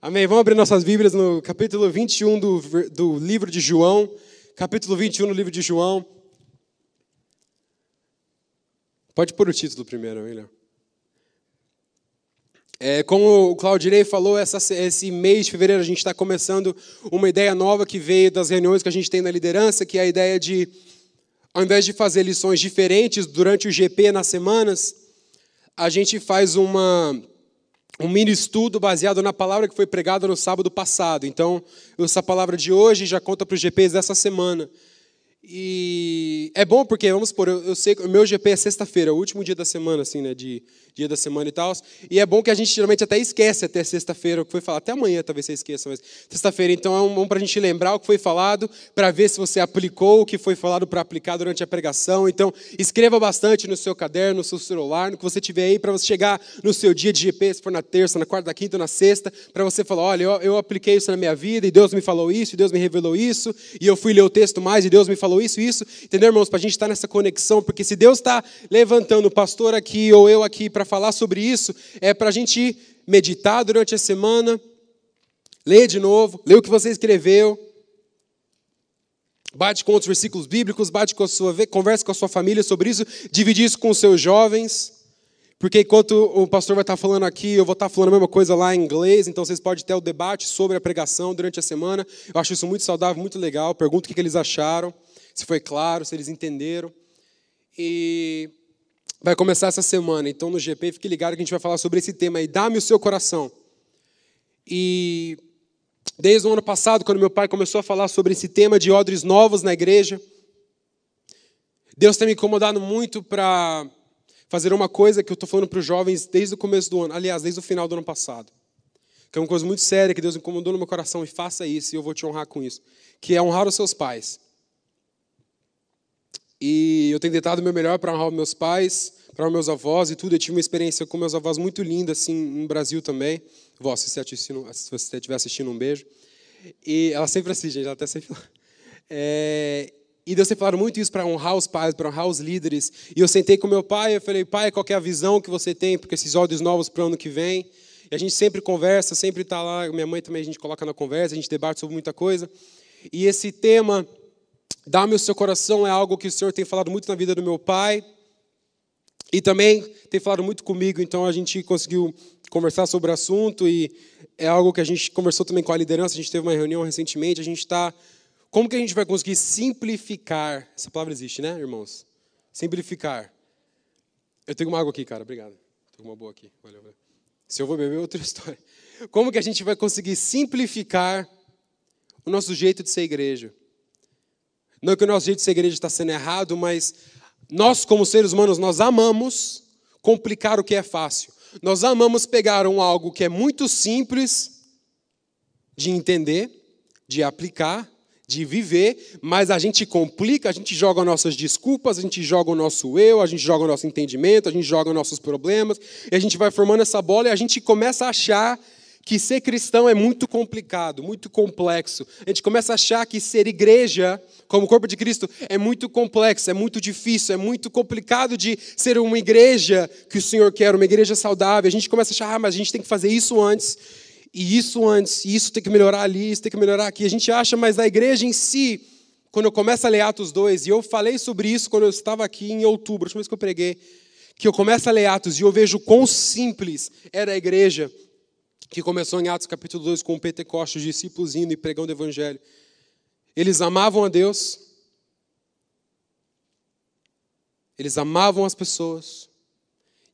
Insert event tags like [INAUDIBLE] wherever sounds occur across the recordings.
Amém. Vamos abrir nossas Bíblias no capítulo 21 do, do livro de João. Capítulo 21 do livro de João. Pode pôr o título primeiro, William. É, como o Claudirei falou, essa, esse mês de fevereiro a gente está começando uma ideia nova que veio das reuniões que a gente tem na liderança, que é a ideia de, ao invés de fazer lições diferentes durante o GP nas semanas, a gente faz uma um mini estudo baseado na palavra que foi pregada no sábado passado. Então, essa palavra de hoje já conta para os GPs dessa semana. E é bom porque, vamos supor, eu, eu sei que o meu GP é sexta-feira, o último dia da semana, assim, né, de dia da semana e tal. E é bom que a gente geralmente até esquece até sexta-feira o que foi falado. Até amanhã talvez você esqueça, mas sexta-feira. Então é bom para a gente lembrar o que foi falado, para ver se você aplicou o que foi falado para aplicar durante a pregação. Então escreva bastante no seu caderno, no seu celular, no que você tiver aí, para você chegar no seu dia de GP, se for na terça, na quarta, na quinta, na sexta, para você falar: olha, eu, eu apliquei isso na minha vida e Deus me falou isso, e Deus me revelou isso, e eu fui ler o texto mais e Deus me falou isso, isso. Entendeu, irmãos? Para a gente estar tá nessa conexão, porque se Deus está levantando o pastor aqui ou eu aqui para falar sobre isso, é para a gente meditar durante a semana, ler de novo, ler o que você escreveu, bate com outros versículos bíblicos, bate com a sua, conversa com a sua família sobre isso, dividir isso com os seus jovens. Porque enquanto o pastor vai estar falando aqui, eu vou estar falando a mesma coisa lá em inglês, então vocês podem ter o debate sobre a pregação durante a semana. Eu acho isso muito saudável, muito legal. Pergunto o que eles acharam, se foi claro, se eles entenderam. E vai começar essa semana. Então, no GP, fique ligado que a gente vai falar sobre esse tema aí. Dá-me o seu coração. E desde o ano passado, quando meu pai começou a falar sobre esse tema de odres novos na igreja, Deus tem me incomodado muito para fazer uma coisa que eu estou falando para os jovens desde o começo do ano, aliás, desde o final do ano passado. Que é uma coisa muito séria que Deus incomodou no meu coração e faça isso, e eu vou te honrar com isso. Que é honrar os seus pais. E eu tenho tentado o meu melhor para honrar meus pais, para honrar meus avós e tudo. Eu tive uma experiência com meus avós muito linda, assim, no Brasil também. Vó, se você, estiver assistindo, um beijo. E ela sempre assiste, gente, ela até sempre é, E Deus tem falado muito isso para honrar os pais, para honrar os líderes. E eu sentei com meu pai, eu falei, pai, qual é a visão que você tem para esses olhos novos para o ano que vem? E a gente sempre conversa, sempre está lá. Minha mãe também a gente coloca na conversa, a gente debate sobre muita coisa. E esse tema Dá-me o seu coração é algo que o Senhor tem falado muito na vida do meu pai. E também tem falado muito comigo, então a gente conseguiu conversar sobre o assunto e é algo que a gente conversou também com a liderança, a gente teve uma reunião recentemente, a gente está... Como que a gente vai conseguir simplificar? Essa palavra existe, né, irmãos? Simplificar. Eu tenho uma água aqui, cara, obrigado. Tenho uma boa aqui, valeu, valeu. Se eu vou beber, é outra [LAUGHS] história. Como que a gente vai conseguir simplificar o nosso jeito de ser igreja? Não que o nosso jeito de ser igreja está sendo errado, mas nós, como seres humanos, nós amamos complicar o que é fácil. Nós amamos pegar um algo que é muito simples de entender, de aplicar, de viver, mas a gente complica, a gente joga nossas desculpas, a gente joga o nosso eu, a gente joga o nosso entendimento, a gente joga nossos problemas, e a gente vai formando essa bola e a gente começa a achar que ser cristão é muito complicado, muito complexo. A gente começa a achar que ser igreja, como corpo de Cristo, é muito complexo, é muito difícil, é muito complicado de ser uma igreja que o Senhor quer, uma igreja saudável. A gente começa a achar, ah, mas a gente tem que fazer isso antes, e isso antes, e isso tem que melhorar ali, isso tem que melhorar aqui. A gente acha, mas a igreja em si, quando eu começo a ler Atos 2, e eu falei sobre isso quando eu estava aqui em outubro, a última vez que eu preguei, que eu começo a ler Atos e eu vejo quão simples era a igreja que começou em Atos capítulo 2 com o Pentecostes, os discípulos indo e pregando o evangelho. Eles amavam a Deus, eles amavam as pessoas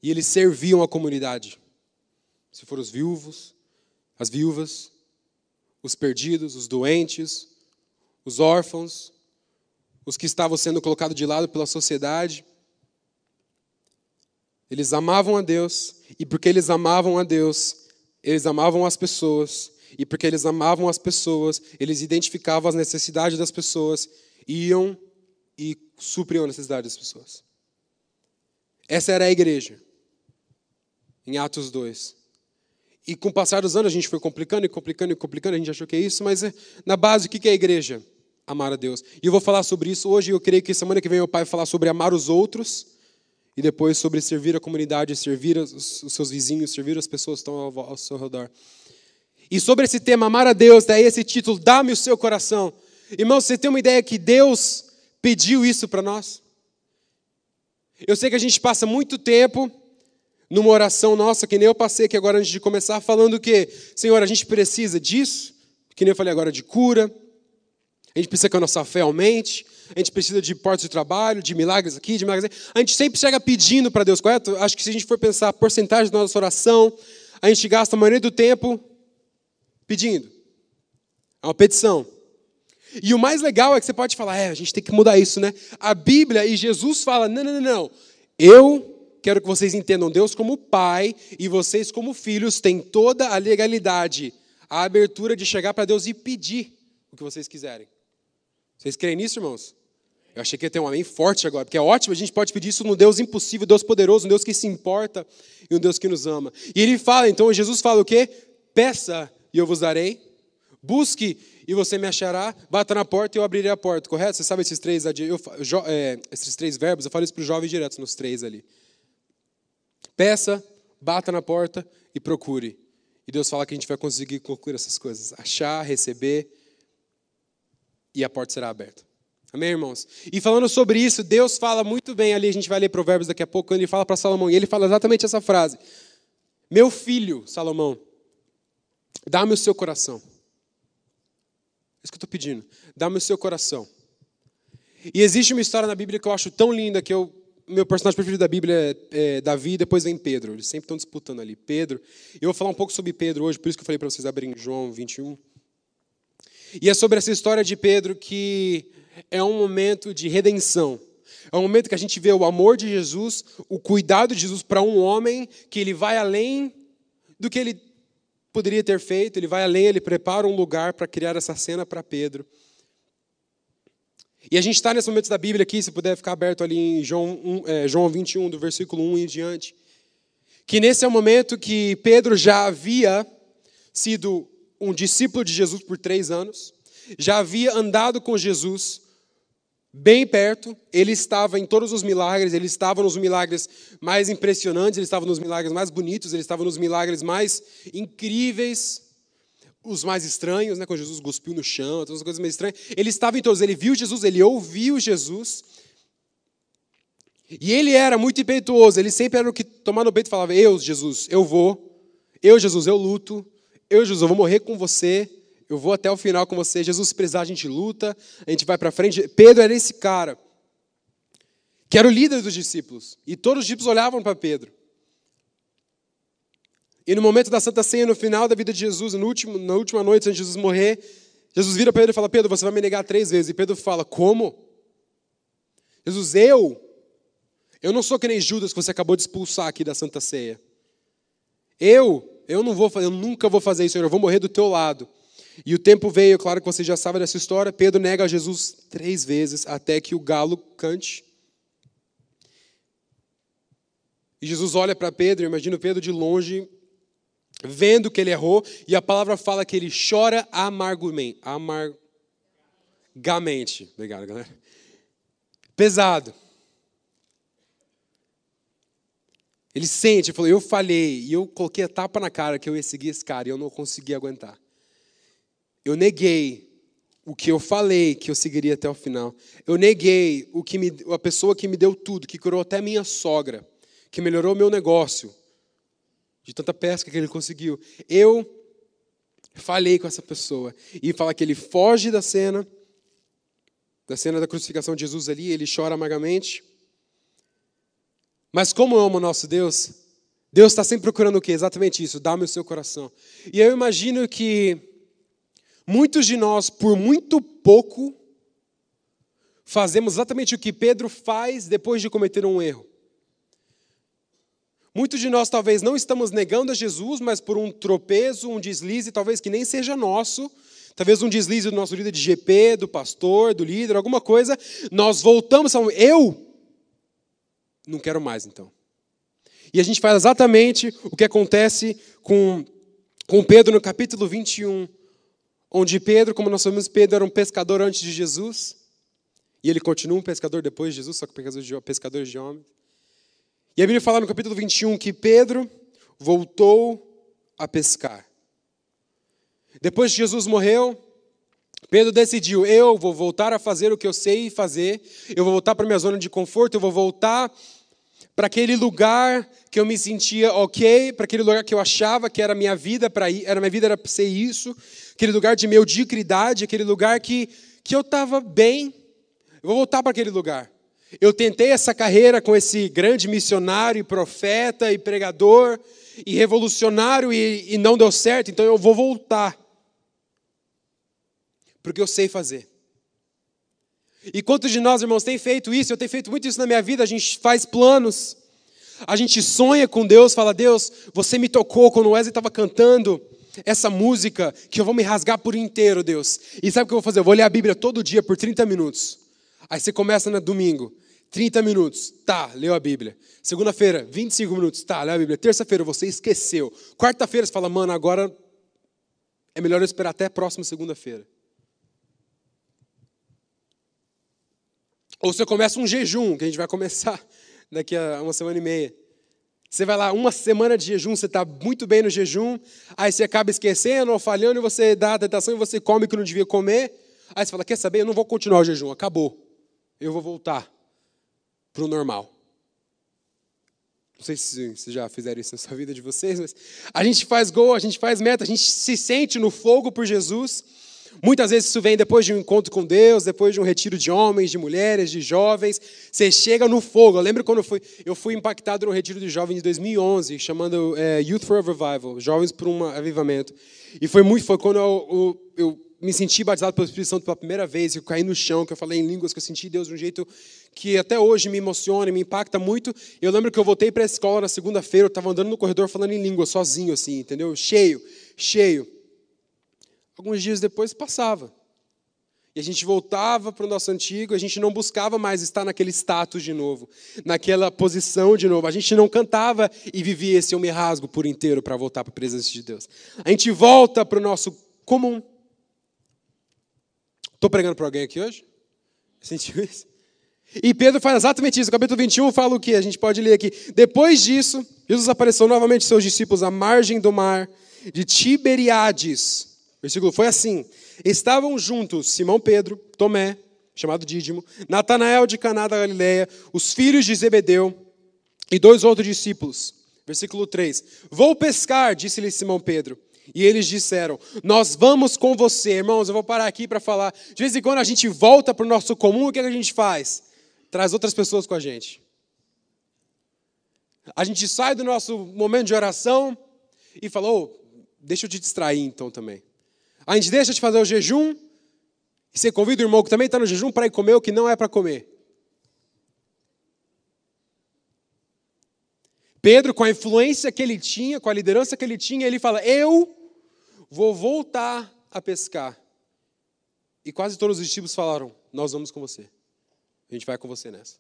e eles serviam a comunidade. Se foram os viúvos, as viúvas, os perdidos, os doentes, os órfãos, os que estavam sendo colocados de lado pela sociedade. Eles amavam a Deus, e porque eles amavam a Deus, eles amavam as pessoas, e porque eles amavam as pessoas, eles identificavam as necessidades das pessoas, iam e supriam a necessidade das pessoas. Essa era a igreja, em Atos 2. E com o passar dos anos a gente foi complicando e complicando e complicando, a gente achou que é isso, mas é, na base, o que é a igreja? Amar a Deus. E eu vou falar sobre isso hoje, eu creio que semana que vem meu pai vai falar sobre amar os outros, e depois sobre servir a comunidade, servir os, seus vizinhos, servir as pessoas que estão ao, seu redor. E sobre esse tema, amar a Deus, daí esse título, dá-me o seu coração. Irmão, você tem uma ideia que Deus pediu isso para nós? Eu sei que a gente passa muito tempo numa oração nossa, que nem eu passei aqui agora antes de começar, falando que, Senhor, a gente precisa disso, que nem eu falei agora, de cura, a gente precisa que a nossa fé aumente, a gente precisa de portas de trabalho, de milagres aqui, de milagres ali. A gente sempre chega pedindo para Deus, correto? Acho que se a gente for pensar a porcentagem da nossa oração, a gente gasta a maioria do tempo pedindo. É uma petição. E o mais legal é que você pode falar, é, a gente tem que mudar isso, né? A Bíblia e Jesus fala, não, não, não, não. Eu quero que vocês entendam Deus como Pai e vocês como filhos têm toda a legalidade, a abertura de chegar para Deus e pedir o que vocês quiserem. Vocês creem nisso, irmãos? Eu achei que ia ter um amém forte agora, porque é ótimo, a gente pode pedir isso no Deus impossível, Deus poderoso, um Deus que se importa e um Deus que nos ama. E ele fala, então Jesus fala o quê? Peça e eu vos darei. Busque e você me achará. Bata na porta e eu abrirei a porta, correto? Você sabe esses três, eu, é, esses três verbos? Eu falo isso para os jovens diretos nos três ali. Peça, bata na porta e procure. E Deus fala que a gente vai conseguir concluir essas coisas: achar, receber e a porta será aberta. Amém, irmãos? E falando sobre isso, Deus fala muito bem ali, a gente vai ler Provérbios daqui a pouco, quando ele fala para Salomão, e ele fala exatamente essa frase: Meu filho, Salomão, dá-me o seu coração. É isso que eu estou pedindo. Dá-me o seu coração. E existe uma história na Bíblia que eu acho tão linda que eu meu personagem preferido da Bíblia é, é Davi, depois vem Pedro. Eles sempre estão disputando ali. Pedro. Eu vou falar um pouco sobre Pedro hoje, por isso que eu falei para vocês abrirem João 21. E é sobre essa história de Pedro que é um momento de redenção. É um momento que a gente vê o amor de Jesus, o cuidado de Jesus para um homem que ele vai além do que ele poderia ter feito, ele vai além, ele prepara um lugar para criar essa cena para Pedro. E a gente está nesse momento da Bíblia aqui, se puder ficar aberto ali em João, 1, é, João 21, do versículo 1 em diante. Que nesse é o momento que Pedro já havia sido um discípulo de Jesus por três anos, já havia andado com Jesus bem perto, ele estava em todos os milagres, ele estava nos milagres mais impressionantes, ele estava nos milagres mais bonitos, ele estava nos milagres mais incríveis, os mais estranhos, né, quando Jesus cuspiu no chão, todas as coisas mais estranhas. Ele estava em todos, ele viu Jesus, ele ouviu Jesus. E ele era muito impetuoso, ele sempre era o que tomar no peito e falava: Eu, Jesus, eu vou. Eu, Jesus, eu luto. Eu, Jesus, eu vou morrer com você. Eu vou até o final com você. Jesus, precisar, a gente luta, a gente vai para frente. Pedro era esse cara, que era o líder dos discípulos. E todos os discípulos olhavam para Pedro. E no momento da Santa Ceia, no final da vida de Jesus, no último, na última noite antes de Jesus morrer, Jesus vira para Pedro e fala: Pedro, você vai me negar três vezes. E Pedro fala: Como? Jesus, eu? Eu não sou que nem Judas que você acabou de expulsar aqui da Santa Ceia. Eu? Eu não vou fazer, eu nunca vou fazer isso, Senhor. Eu vou morrer do teu lado. E o tempo veio, claro que você já sabe dessa história. Pedro nega a Jesus três vezes até que o galo cante. E Jesus olha para Pedro, imagina Pedro de longe, vendo que ele errou, e a palavra fala que ele chora amargamente. Amargamente. Obrigado, galera. Pesado. Ele sente, ele falou, eu falhei, e eu coloquei a tapa na cara que eu ia seguir esse cara, e eu não consegui aguentar. Eu neguei o que eu falei que eu seguiria até o final. Eu neguei o que me, a pessoa que me deu tudo, que curou até minha sogra, que melhorou meu negócio, de tanta pesca que ele conseguiu. Eu falei com essa pessoa. E fala que ele foge da cena, da cena da crucificação de Jesus ali, ele chora amargamente. Mas como amo o nosso Deus, Deus está sempre procurando o quê? Exatamente isso, dá-me o seu coração. E eu imagino que muitos de nós, por muito pouco, fazemos exatamente o que Pedro faz depois de cometer um erro. Muitos de nós talvez não estamos negando a Jesus, mas por um tropeço, um deslize, talvez que nem seja nosso, talvez um deslize do nosso líder de GP, do pastor, do líder, alguma coisa, nós voltamos a eu não quero mais então. E a gente faz exatamente o que acontece com, com Pedro no capítulo 21, onde Pedro, como nós sabemos, Pedro era um pescador antes de Jesus, e ele continua um pescador depois de Jesus, só que pescador de, homens. E a Bíblia fala no capítulo 21 que Pedro voltou a pescar. Depois que Jesus morreu, Pedro decidiu: eu vou voltar a fazer o que eu sei fazer, eu vou voltar para minha zona de conforto, eu vou voltar para aquele lugar que eu me sentia ok, para aquele lugar que eu achava que era minha vida para era minha vida era ser isso, aquele lugar de mediocridade, aquele lugar que que eu estava bem. Eu vou voltar para aquele lugar. Eu tentei essa carreira com esse grande missionário, e profeta e pregador e revolucionário e, e não deu certo, então eu vou voltar. Porque eu sei fazer. E quantos de nós, irmãos, tem feito isso? Eu tenho feito muito isso na minha vida. A gente faz planos, a gente sonha com Deus, fala: Deus, você me tocou quando o Wesley estava cantando essa música que eu vou me rasgar por inteiro, Deus. E sabe o que eu vou fazer? Eu vou ler a Bíblia todo dia por 30 minutos. Aí você começa no domingo, 30 minutos, tá, leu a Bíblia. Segunda-feira, 25 minutos, tá, leu a Bíblia. Terça-feira, você esqueceu. Quarta-feira, você fala, mano, agora é melhor eu esperar até a próxima segunda-feira. Ou você começa um jejum, que a gente vai começar [LAUGHS] daqui a uma semana e meia. Você vai lá, uma semana de jejum, você está muito bem no jejum, aí você acaba esquecendo ou falhando, e você dá a tentação e você come o que não devia comer. Aí você fala: Quer saber? Eu não vou continuar o jejum, acabou. Eu vou voltar para o normal. Não sei se vocês já fizeram isso na sua vida de vocês, mas a gente faz gol, a gente faz meta, a gente se sente no fogo por Jesus. Muitas vezes isso vem depois de um encontro com Deus, depois de um retiro de homens, de mulheres, de jovens. Você chega no fogo. Eu lembro quando eu fui, eu fui impactado no retiro de jovens de 2011, chamando é, Youth for a Revival, Jovens por um Avivamento. E foi muito, foi quando eu, eu, eu me senti batizado pelo Espírito Santo pela primeira vez, eu caí no chão, que eu falei em línguas, que eu senti Deus de um jeito que até hoje me emociona, me impacta muito. Eu lembro que eu voltei para a escola na segunda-feira, eu estava andando no corredor falando em língua, sozinho, assim, entendeu? Cheio, cheio. Alguns dias depois passava. E a gente voltava para o nosso antigo, a gente não buscava mais estar naquele status de novo, naquela posição de novo. A gente não cantava e vivia esse eu me rasgo por inteiro para voltar para a presença de Deus. A gente volta para o nosso comum. Estou pregando para alguém aqui hoje? Sentiu isso? E Pedro faz exatamente isso. O capítulo 21 fala o que? A gente pode ler aqui. Depois disso, Jesus apareceu novamente aos seus discípulos à margem do mar de Tiberiades versículo foi assim: Estavam juntos Simão Pedro, Tomé, chamado Dídimo, Natanael de Caná da Galileia, os filhos de Zebedeu e dois outros discípulos. Versículo 3: Vou pescar, disse-lhe Simão Pedro. E eles disseram: Nós vamos com você. Irmãos, eu vou parar aqui para falar. De vez em quando a gente volta para o nosso comum, o que, é que a gente faz? Traz outras pessoas com a gente. A gente sai do nosso momento de oração e fala: oh, deixa eu te distrair então também. A gente deixa de fazer o jejum e você convida o irmão que também está no jejum para ir comer o que não é para comer. Pedro, com a influência que ele tinha, com a liderança que ele tinha, ele fala: Eu vou voltar a pescar. E quase todos os discípulos falaram: Nós vamos com você. A gente vai com você nessa.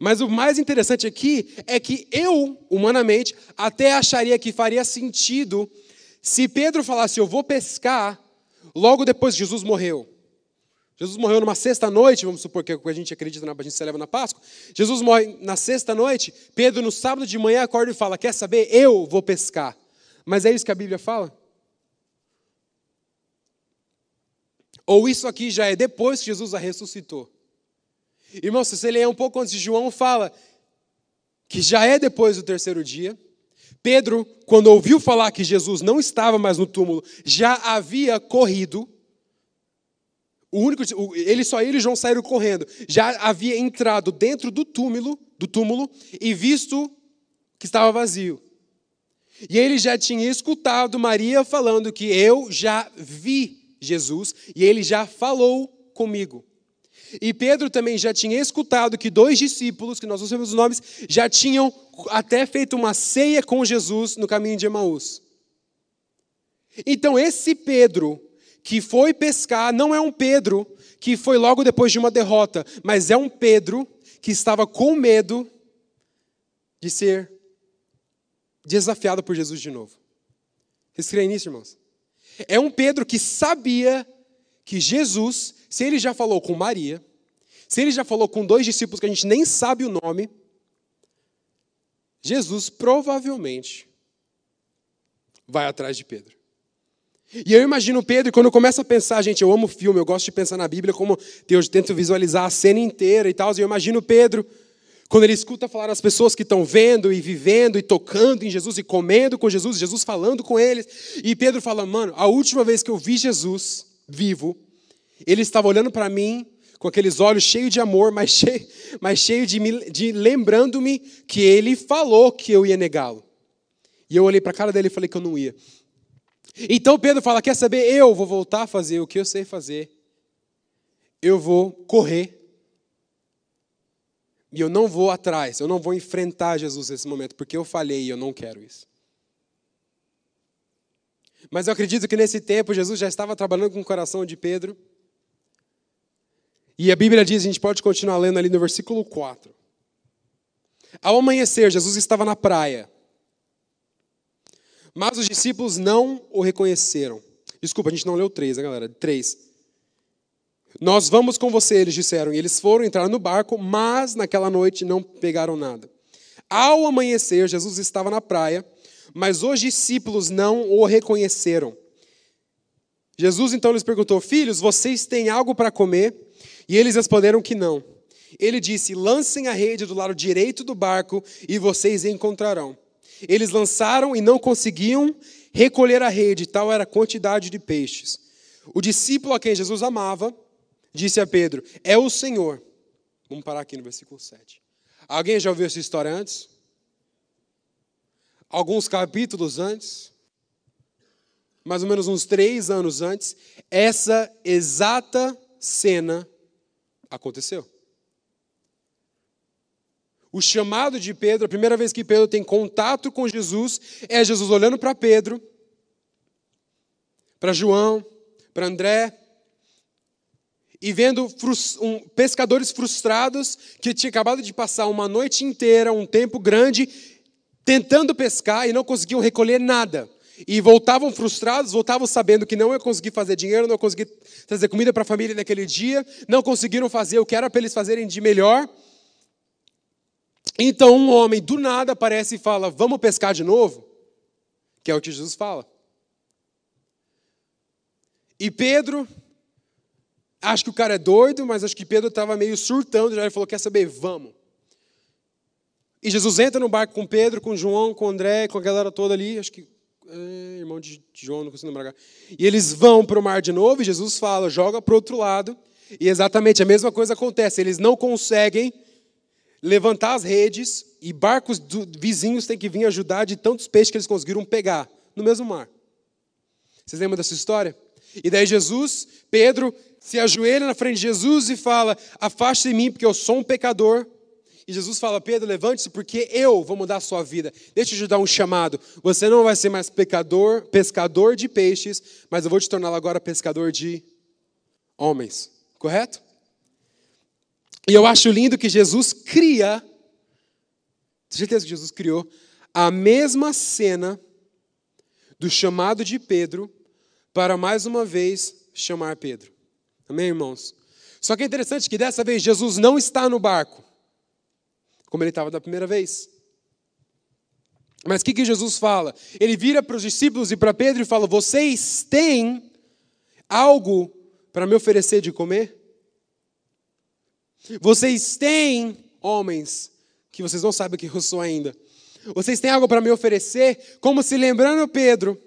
Mas o mais interessante aqui é que eu, humanamente, até acharia que faria sentido se Pedro falasse, eu vou pescar, logo depois Jesus morreu. Jesus morreu numa sexta-noite, vamos supor que a gente acredita, na, a gente celebra na Páscoa. Jesus morre na sexta-noite, Pedro no sábado de manhã acorda e fala, quer saber, eu vou pescar. Mas é isso que a Bíblia fala? Ou isso aqui já é depois que Jesus a ressuscitou? Irmão, se você ler um pouco antes João, fala que já é depois do terceiro dia, Pedro, quando ouviu falar que Jesus não estava mais no túmulo, já havia corrido. O único, ele só ele e João saíram correndo. Já havia entrado dentro do túmulo, do túmulo e visto que estava vazio. E ele já tinha escutado Maria falando que eu já vi Jesus e ele já falou comigo. E Pedro também já tinha escutado que dois discípulos, que nós não sabemos os nomes, já tinham até feito uma ceia com Jesus no caminho de Emaús. Então, esse Pedro que foi pescar não é um Pedro que foi logo depois de uma derrota, mas é um Pedro que estava com medo de ser desafiado por Jesus de novo. Vocês creem nisso, irmãos? É um Pedro que sabia que Jesus, se ele já falou com Maria, se ele já falou com dois discípulos que a gente nem sabe o nome, Jesus provavelmente vai atrás de Pedro. E eu imagino Pedro, quando eu começo a pensar, gente, eu amo filme, eu gosto de pensar na Bíblia como Deus, tento visualizar a cena inteira e tal, e eu imagino Pedro, quando ele escuta falar as pessoas que estão vendo e vivendo e tocando em Jesus e comendo com Jesus, Jesus falando com eles, e Pedro fala, mano, a última vez que eu vi Jesus vivo, ele estava olhando para mim com aqueles olhos cheios de amor, mas [LAUGHS] cheio, mas cheio de, de lembrando-me que ele falou que eu ia negá-lo. E eu olhei para a cara dele e falei que eu não ia. Então Pedro fala: Quer saber? Eu vou voltar a fazer o que eu sei fazer. Eu vou correr. E eu não vou atrás, eu não vou enfrentar Jesus nesse momento, porque eu falhei e eu não quero isso. Mas eu acredito que nesse tempo Jesus já estava trabalhando com o coração de Pedro. E a Bíblia diz, a gente pode continuar lendo ali no versículo 4. Ao amanhecer, Jesus estava na praia. Mas os discípulos não o reconheceram. Desculpa, a gente não leu três, né, galera? Três. Nós vamos com você, eles disseram. E eles foram entrar no barco, mas naquela noite não pegaram nada. Ao amanhecer, Jesus estava na praia, mas os discípulos não o reconheceram. Jesus então lhes perguntou: Filhos, vocês têm algo para comer? E eles responderam que não. Ele disse: Lancem a rede do lado direito do barco e vocês encontrarão. Eles lançaram e não conseguiam recolher a rede, tal era a quantidade de peixes. O discípulo a quem Jesus amava disse a Pedro: É o Senhor. Vamos parar aqui no versículo 7. Alguém já ouviu essa história antes? Alguns capítulos antes? Mais ou menos uns três anos antes, essa exata cena aconteceu. O chamado de Pedro, a primeira vez que Pedro tem contato com Jesus, é Jesus olhando para Pedro, para João, para André, e vendo um, pescadores frustrados que tinham acabado de passar uma noite inteira, um tempo grande, tentando pescar e não conseguiam recolher nada. E voltavam frustrados, voltavam sabendo que não ia conseguir fazer dinheiro, não ia conseguir trazer comida para a família naquele dia, não conseguiram fazer o que era para eles fazerem de melhor. Então um homem do nada aparece e fala: Vamos pescar de novo? Que é o que Jesus fala. E Pedro, acho que o cara é doido, mas acho que Pedro estava meio surtando, já ele falou: Quer saber? Vamos. E Jesus entra no barco com Pedro, com João, com André, com a galera toda ali, acho que é, irmão de João, não consigo lembrar. E eles vão para o mar de novo, e Jesus fala: joga para o outro lado, e exatamente a mesma coisa acontece. Eles não conseguem levantar as redes e barcos vizinhos têm que vir ajudar de tantos peixes que eles conseguiram pegar no mesmo mar. Vocês lembram dessa história? E daí Jesus, Pedro, se ajoelha na frente de Jesus e fala: Afaste de mim, porque eu sou um pecador. E Jesus fala: Pedro, levante-se, porque eu vou mudar a sua vida. Deixa eu te dar um chamado. Você não vai ser mais pecador, pescador de peixes, mas eu vou te tornar agora pescador de homens. Correto? E eu acho lindo que Jesus cria, tenho certeza que Jesus criou, a mesma cena do chamado de Pedro para mais uma vez chamar Pedro. Amém, irmãos? Só que é interessante que dessa vez Jesus não está no barco, como ele estava da primeira vez. Mas o que, que Jesus fala? Ele vira para os discípulos e para Pedro e fala: Vocês têm algo para me oferecer de comer? Vocês têm, homens, que vocês não sabem que eu sou ainda. Vocês têm algo para me oferecer? Como se lembrando Pedro.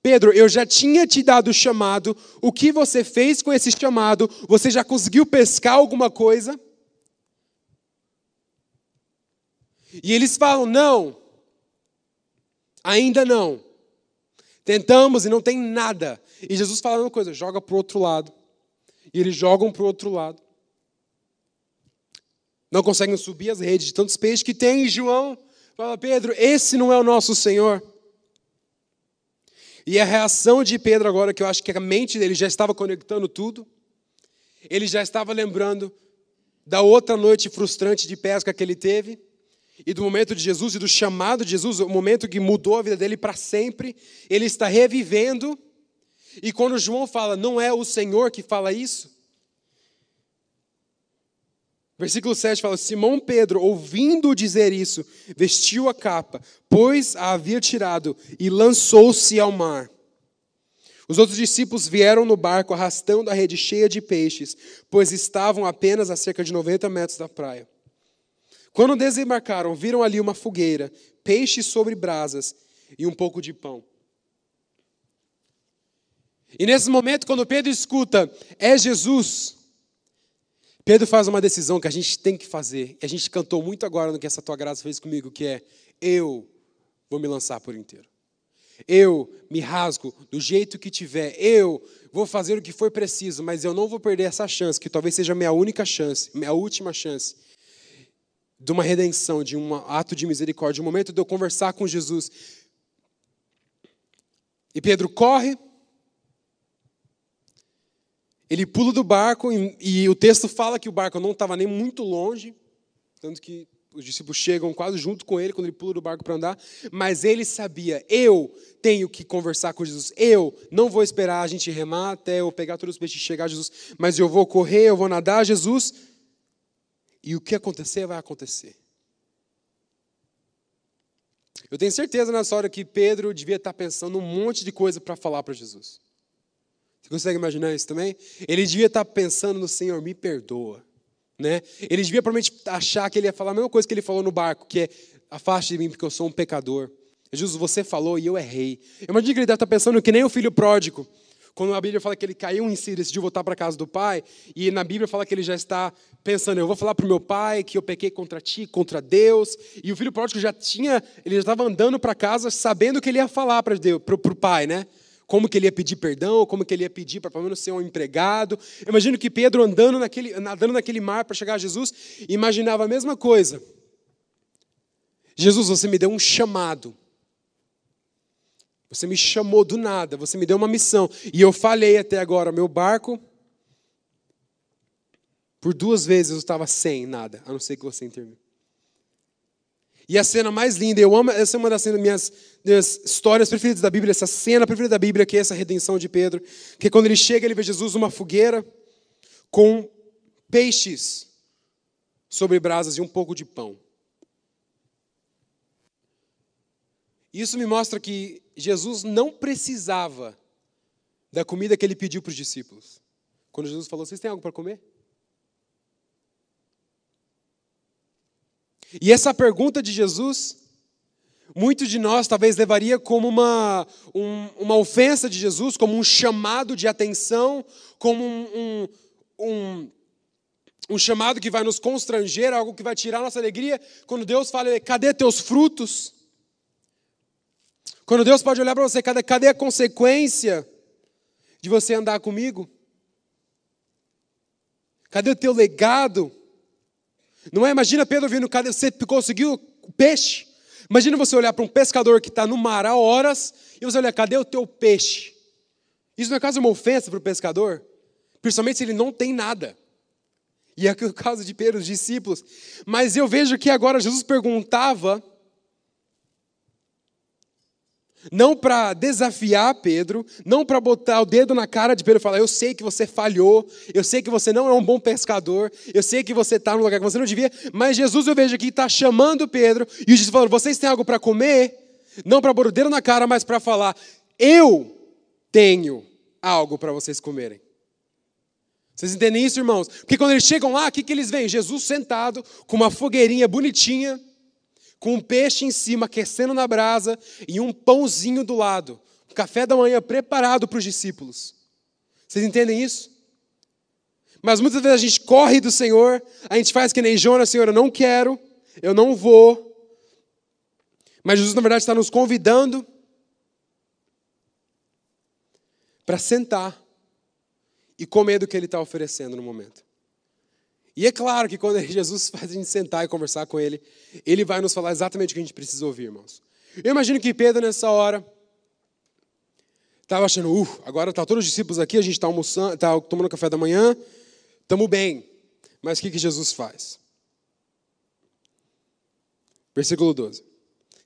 Pedro, eu já tinha te dado o chamado. O que você fez com esse chamado? Você já conseguiu pescar alguma coisa? E eles falam: não, ainda não. Tentamos e não tem nada. E Jesus fala uma coisa: joga para o outro lado. E eles jogam para o outro lado. Não conseguem subir as redes de tantos peixes que tem. E João fala: Pedro, esse não é o nosso Senhor. E a reação de Pedro agora, que eu acho que a mente dele já estava conectando tudo, ele já estava lembrando da outra noite frustrante de pesca que ele teve, e do momento de Jesus e do chamado de Jesus, o momento que mudou a vida dele para sempre, ele está revivendo. E quando João fala, não é o Senhor que fala isso, Versículo 7 fala: Simão Pedro, ouvindo dizer isso, vestiu a capa, pois a havia tirado e lançou-se ao mar. Os outros discípulos vieram no barco arrastando a rede cheia de peixes, pois estavam apenas a cerca de 90 metros da praia. Quando desembarcaram, viram ali uma fogueira, peixes sobre brasas e um pouco de pão. E nesse momento, quando Pedro escuta, é Jesus, Pedro faz uma decisão que a gente tem que fazer. E a gente cantou muito agora no que essa tua graça fez comigo, que é: eu vou me lançar por inteiro. Eu me rasgo do jeito que tiver. Eu vou fazer o que for preciso, mas eu não vou perder essa chance, que talvez seja a minha única chance, minha última chance de uma redenção, de um ato de misericórdia, um momento de eu conversar com Jesus. E Pedro corre, ele pula do barco, e, e o texto fala que o barco não estava nem muito longe, tanto que os discípulos chegam quase junto com ele quando ele pula do barco para andar, mas ele sabia, eu tenho que conversar com Jesus, eu não vou esperar a gente remar até eu pegar todos os peixes e chegar a Jesus, mas eu vou correr, eu vou nadar a Jesus, e o que acontecer, vai acontecer. Eu tenho certeza nessa hora que Pedro devia estar pensando um monte de coisa para falar para Jesus. Você consegue imaginar isso também? Ele devia estar pensando no Senhor, me perdoa. Né? Ele devia provavelmente achar que ele ia falar a mesma coisa que ele falou no barco, que é afaste de mim porque eu sou um pecador. Jesus, você falou e eu errei. Imagina que ele deve estar pensando que nem o filho pródigo. Quando a Bíblia fala que ele caiu em si e decidiu voltar para a casa do pai, e na Bíblia fala que ele já está pensando, eu vou falar para o meu pai que eu pequei contra ti, contra Deus, e o filho pródigo já tinha, ele já estava andando para casa sabendo que ele ia falar para o pai, né? Como que ele ia pedir perdão, como que ele ia pedir para pelo menos ser um empregado. Eu imagino que Pedro andando naquele, nadando naquele mar para chegar a Jesus, imaginava a mesma coisa. Jesus, você me deu um chamado. Você me chamou do nada, você me deu uma missão. E eu falhei até agora. Meu barco, por duas vezes eu estava sem nada, a não ser que você interviu. E a cena mais linda, eu amo, essa é uma das minhas, minhas histórias preferidas da Bíblia, essa cena preferida da Bíblia, que é essa redenção de Pedro. Que quando ele chega, ele vê Jesus numa fogueira com peixes sobre brasas e um pouco de pão. Isso me mostra que Jesus não precisava da comida que ele pediu para os discípulos. Quando Jesus falou: Vocês têm algo para comer? E essa pergunta de Jesus, muitos de nós talvez levaria como uma, um, uma ofensa de Jesus, como um chamado de atenção, como um, um, um, um chamado que vai nos constranger, algo que vai tirar nossa alegria. Quando Deus fala: Cadê teus frutos? Quando Deus pode olhar para você, cadê, cadê a consequência de você andar comigo? Cadê o teu legado? Não é? Imagina Pedro vindo, cadê, você conseguiu o peixe? Imagina você olhar para um pescador que está no mar há horas e você olhar, cadê o teu peixe? Isso não é caso uma ofensa para o pescador? Principalmente se ele não tem nada. E é o caso de Pedro, os discípulos. Mas eu vejo que agora Jesus perguntava não para desafiar Pedro, não para botar o dedo na cara de Pedro e falar: Eu sei que você falhou, eu sei que você não é um bom pescador, eu sei que você está no lugar que você não devia, mas Jesus eu vejo aqui está chamando Pedro e os falando: Vocês têm algo para comer? Não para pôr o dedo na cara, mas para falar: Eu tenho algo para vocês comerem. Vocês entendem isso, irmãos? Porque quando eles chegam lá, o que, que eles veem? Jesus sentado com uma fogueirinha bonitinha com um peixe em cima aquecendo na brasa e um pãozinho do lado. Um café da manhã preparado para os discípulos. Vocês entendem isso? Mas muitas vezes a gente corre do Senhor, a gente faz que nem Jonas, Senhor, eu não quero, eu não vou. Mas Jesus, na verdade, está nos convidando para sentar e comer do que Ele está oferecendo no momento. E é claro que quando [LAUGHS] Jesus faz a gente sentar e conversar com Ele, Ele vai nos falar exatamente o que a gente precisa ouvir, irmãos. Eu imagino que Pedro, nessa hora, estava achando, uh, agora tá todos os discípulos aqui, a gente está almoçando, está tomando café da manhã, estamos bem. Mas o que, que Jesus faz? Versículo 12.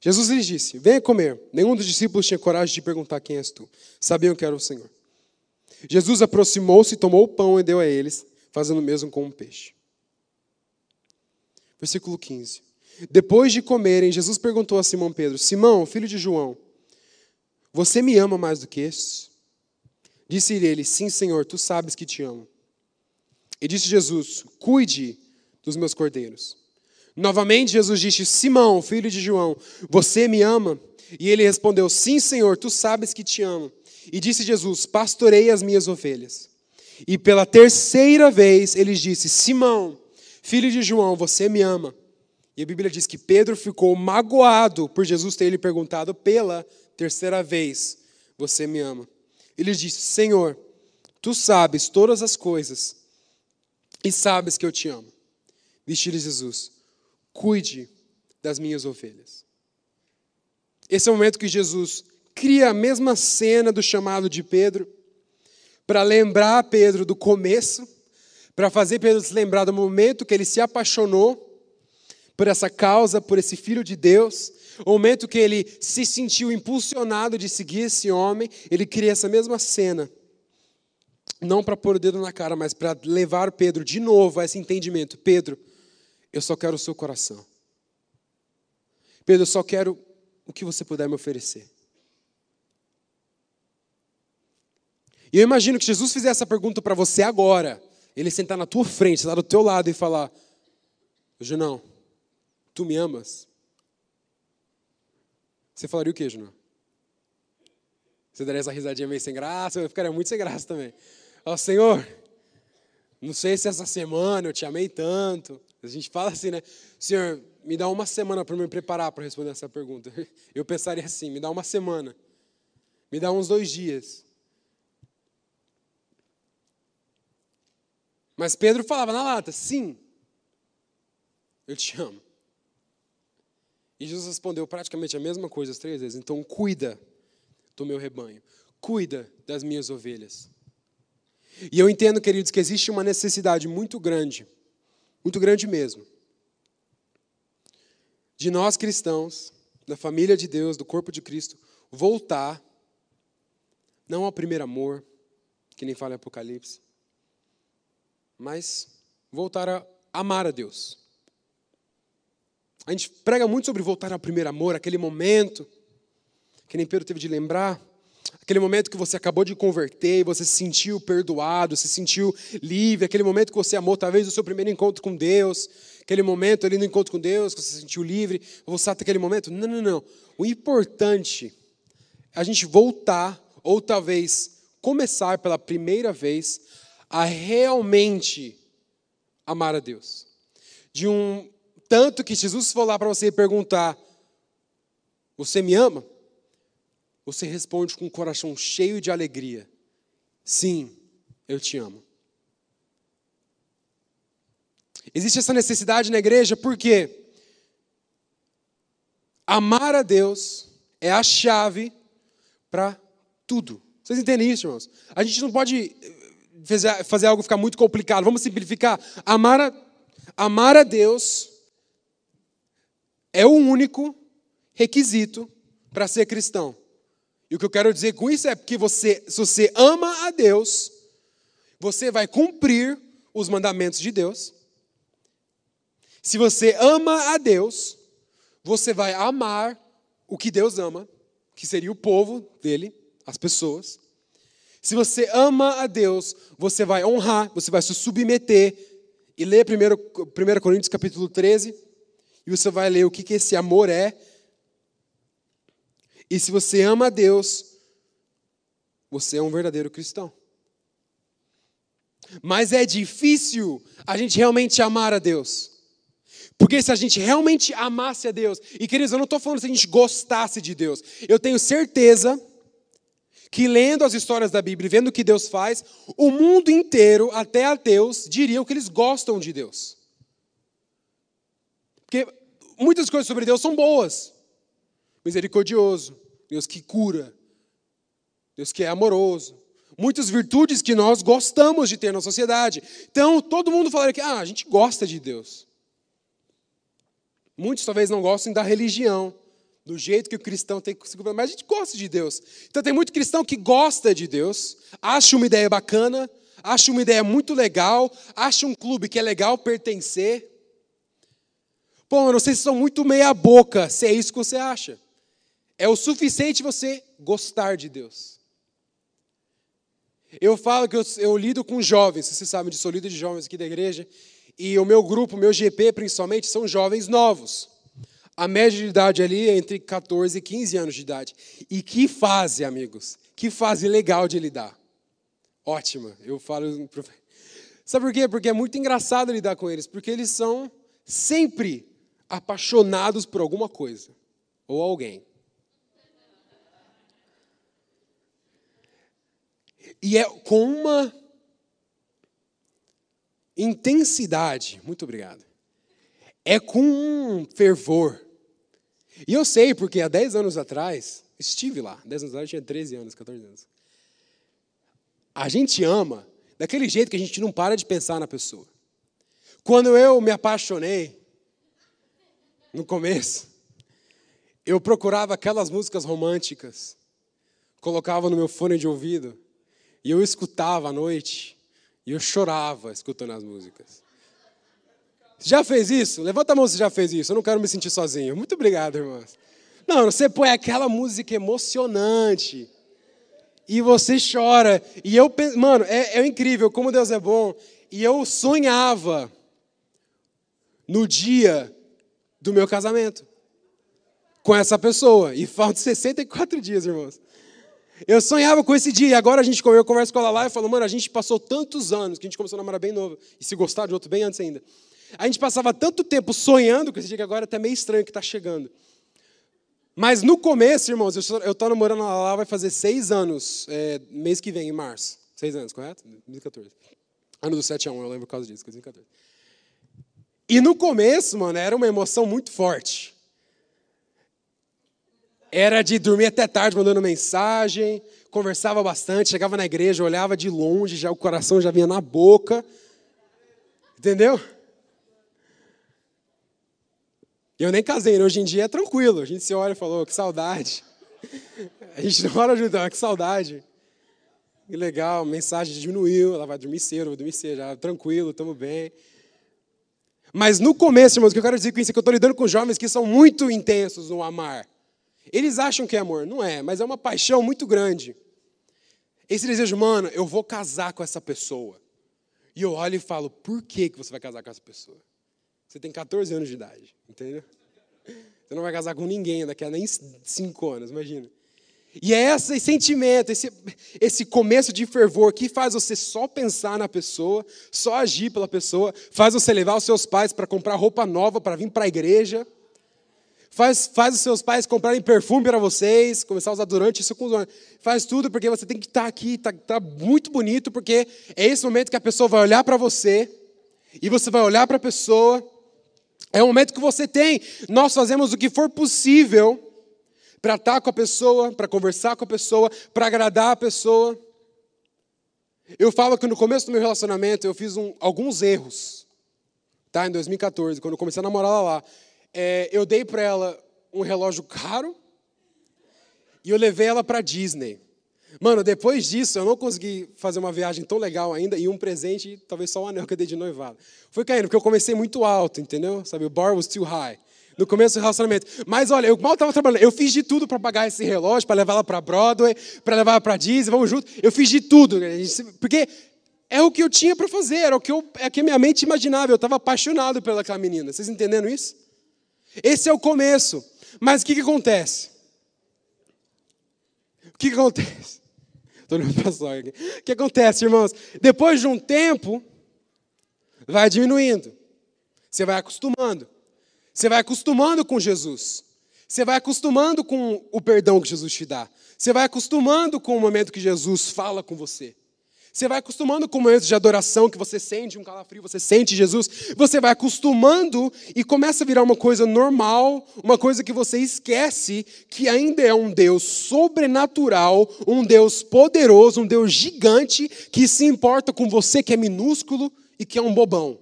Jesus lhes disse: Venha comer. Nenhum dos discípulos tinha coragem de perguntar quem és tu. Sabiam que era o Senhor. Jesus aproximou-se, tomou o pão e deu a eles, fazendo o mesmo com o peixe. Versículo 15. Depois de comerem, Jesus perguntou a Simão Pedro: Simão, filho de João, você me ama mais do que esses? Disse-lhe ele: Sim, Senhor, tu sabes que te amo. E disse Jesus: Cuide dos meus cordeiros. Novamente Jesus disse: Simão, filho de João, você me ama? E ele respondeu: Sim, Senhor, tu sabes que te amo. E disse Jesus: Pastorei as minhas ovelhas. E pela terceira vez ele disse: Simão, filho de João, você me ama? E a Bíblia diz que Pedro ficou magoado por Jesus ter lhe perguntado pela terceira vez: Você me ama? Ele disse: Senhor, tu sabes todas as coisas e sabes que eu te amo. Disse-lhe Jesus: Cuide das minhas ovelhas. Esse é o momento que Jesus cria a mesma cena do chamado de Pedro, para lembrar Pedro do começo, para fazer Pedro se lembrar do momento que ele se apaixonou por essa causa, por esse filho de Deus, o momento que ele se sentiu impulsionado de seguir esse homem, ele cria essa mesma cena. Não para pôr o dedo na cara, mas para levar Pedro de novo a esse entendimento. Pedro, eu só quero o seu coração. Pedro, eu só quero o que você puder me oferecer. E eu imagino que Jesus fizesse essa pergunta para você agora, ele sentar na tua frente, estar do teu lado e falar: Junão, tu me amas? Você falaria o quê, Junão? Você daria essa risadinha meio sem graça? Eu ficaria muito sem graça também. Ó, Senhor, não sei se essa semana eu te amei tanto. A gente fala assim, né? Senhor, me dá uma semana para me preparar para responder essa pergunta. [LAUGHS] Eu pensaria assim: me dá uma semana. Me dá uns dois dias. Mas Pedro falava na lata: sim, eu te amo. E Jesus respondeu praticamente a mesma coisa as três vezes. Então, cuida do meu rebanho, cuida das minhas ovelhas. E eu entendo, queridos, que existe uma necessidade muito grande, muito grande mesmo, de nós cristãos, da família de Deus, do corpo de Cristo, voltar, não ao primeiro amor, que nem fala em Apocalipse, mas voltar a amar a Deus. A gente prega muito sobre voltar ao primeiro amor, aquele momento que nem Pedro teve de lembrar, aquele momento que você acabou de converter e você se sentiu perdoado, se sentiu livre, aquele momento que você amou talvez o seu primeiro encontro com Deus, aquele momento ali no encontro com Deus, que você se sentiu livre, você sabe aquele momento? Não, não, não. O importante é a gente voltar, ou talvez começar pela primeira vez, a realmente amar a Deus. De um tanto que Jesus for lá para você perguntar: Você me ama? Você responde com o coração cheio de alegria: Sim, eu te amo. Existe essa necessidade na igreja porque amar a Deus é a chave para tudo. Vocês entendem isso, irmãos? A gente não pode fazer algo ficar muito complicado. Vamos simplificar. Amar a, amar a Deus é o único requisito para ser cristão. E o que eu quero dizer com isso é que você, se você ama a Deus, você vai cumprir os mandamentos de Deus. Se você ama a Deus, você vai amar o que Deus ama, que seria o povo dele, as pessoas. Se você ama a Deus, você vai honrar, você vai se submeter. E lê 1, 1 Coríntios capítulo 13, e você vai ler o que, que esse amor é. E se você ama a Deus, você é um verdadeiro cristão. Mas é difícil a gente realmente amar a Deus. Porque se a gente realmente amasse a Deus, e queridos, eu não estou falando se a gente gostasse de Deus, eu tenho certeza que lendo as histórias da Bíblia e vendo o que Deus faz, o mundo inteiro, até ateus, diriam que eles gostam de Deus. Porque muitas coisas sobre Deus são boas. Misericordioso, Deus que cura, Deus que é amoroso. Muitas virtudes que nós gostamos de ter na sociedade. Então, todo mundo falaria que ah, a gente gosta de Deus. Muitos talvez não gostem da religião, do jeito que o cristão tem que se mas a gente gosta de Deus. Então, tem muito cristão que gosta de Deus, acha uma ideia bacana, acha uma ideia muito legal, acha um clube que é legal pertencer, Pô, eu não sei se são muito meia boca, se é isso que você acha. É o suficiente você gostar de Deus. Eu falo que eu, eu lido com jovens, vocês sabem disso, eu lido de jovens aqui da igreja. E o meu grupo, meu GP principalmente, são jovens novos. A média de idade ali é entre 14 e 15 anos de idade. E que fase, amigos? Que fase legal de lidar. Ótima. Eu falo. Sabe por quê? Porque é muito engraçado lidar com eles, porque eles são sempre apaixonados por alguma coisa ou alguém. E é com uma intensidade, muito obrigado. É com um fervor. E eu sei, porque há 10 anos atrás, estive lá, 10 anos atrás eu tinha 13 anos, 14 anos. A gente ama daquele jeito que a gente não para de pensar na pessoa. Quando eu me apaixonei, no começo, eu procurava aquelas músicas românticas, colocava no meu fone de ouvido, e eu escutava à noite, e eu chorava escutando as músicas. Já fez isso? Levanta a mão se já fez isso. Eu não quero me sentir sozinho. Muito obrigado, irmãs. Não, você põe aquela música emocionante. E você chora. E eu, mano, é, é incrível como Deus é bom. E eu sonhava no dia do meu casamento com essa pessoa. E faltam [LAUGHS] 64 dias, irmãos. Eu sonhava com esse dia, e agora a gente, eu converso com ela lá e falo, mano, a gente passou tantos anos, que a gente começou a namorar bem novo, e se gostar de outro bem antes ainda. A gente passava tanto tempo sonhando com esse dia que agora é até meio estranho que está chegando. Mas no começo, irmãos, eu estou namorando lá, vai fazer seis anos, é, mês que vem, em março. Seis anos, correto? 2014. Ano do 7 a 1, eu lembro por causa disso, 2014. E no começo, mano, era uma emoção muito forte. Era de dormir até tarde mandando mensagem, conversava bastante, chegava na igreja, olhava de longe, já o coração já vinha na boca. Entendeu? E eu nem casei, né? hoje em dia é tranquilo. A gente se olha e falou, que saudade. [LAUGHS] A gente não ora junto, que saudade. Que legal, a mensagem diminuiu, ela vai dormir cedo, vai dormir cedo, já, tranquilo, estamos bem. Mas no começo, irmãos, o que eu quero dizer com isso é que eu estou lidando com jovens que são muito intensos no amar. Eles acham que é amor, não é, mas é uma paixão muito grande. Esse desejo, mano, eu vou casar com essa pessoa. E eu olho e falo, por que, que você vai casar com essa pessoa? Você tem 14 anos de idade, entendeu? Você não vai casar com ninguém daqui a nem 5 anos, imagina. E é esse sentimento, esse, esse começo de fervor que faz você só pensar na pessoa, só agir pela pessoa, faz você levar os seus pais para comprar roupa nova para vir para a igreja Faz, faz os seus pais comprarem perfume para vocês, começar a usar durante isso com os homens. Faz tudo porque você tem que estar tá aqui, tá, tá muito bonito, porque é esse momento que a pessoa vai olhar para você e você vai olhar para a pessoa. É o momento que você tem. Nós fazemos o que for possível para estar com a pessoa, para conversar com a pessoa, para agradar a pessoa. Eu falo que no começo do meu relacionamento eu fiz um, alguns erros, tá? Em 2014, quando eu comecei a namorar lá é, eu dei para ela um relógio caro e eu levei ela para Disney. Mano, depois disso eu não consegui fazer uma viagem tão legal ainda e um presente, talvez só um anel que eu dei de noivado. Foi caindo, porque eu comecei muito alto, entendeu? Sabe, o bar was too high. No começo do relacionamento. Mas olha, eu mal estava trabalhando. Eu fiz de tudo para pagar esse relógio, para levar ela para Broadway, para levar ela para Disney, vamos junto. Eu fiz de tudo. Porque é o que eu tinha para fazer, era o que, eu, é que a minha mente imaginava. Eu estava apaixonado pelaquela menina. Vocês entendendo isso? Esse é o começo. Mas o que, que acontece? O que, que acontece? Estou olhando para a aqui. O que acontece, irmãos? Depois de um tempo, vai diminuindo. Você vai acostumando. Você vai acostumando com Jesus. Você vai acostumando com o perdão que Jesus te dá. Você vai acostumando com o momento que Jesus fala com você. Você vai acostumando com momentos de adoração que você sente um calafrio, você sente Jesus, você vai acostumando e começa a virar uma coisa normal, uma coisa que você esquece que ainda é um Deus sobrenatural, um Deus poderoso, um Deus gigante que se importa com você que é minúsculo e que é um bobão.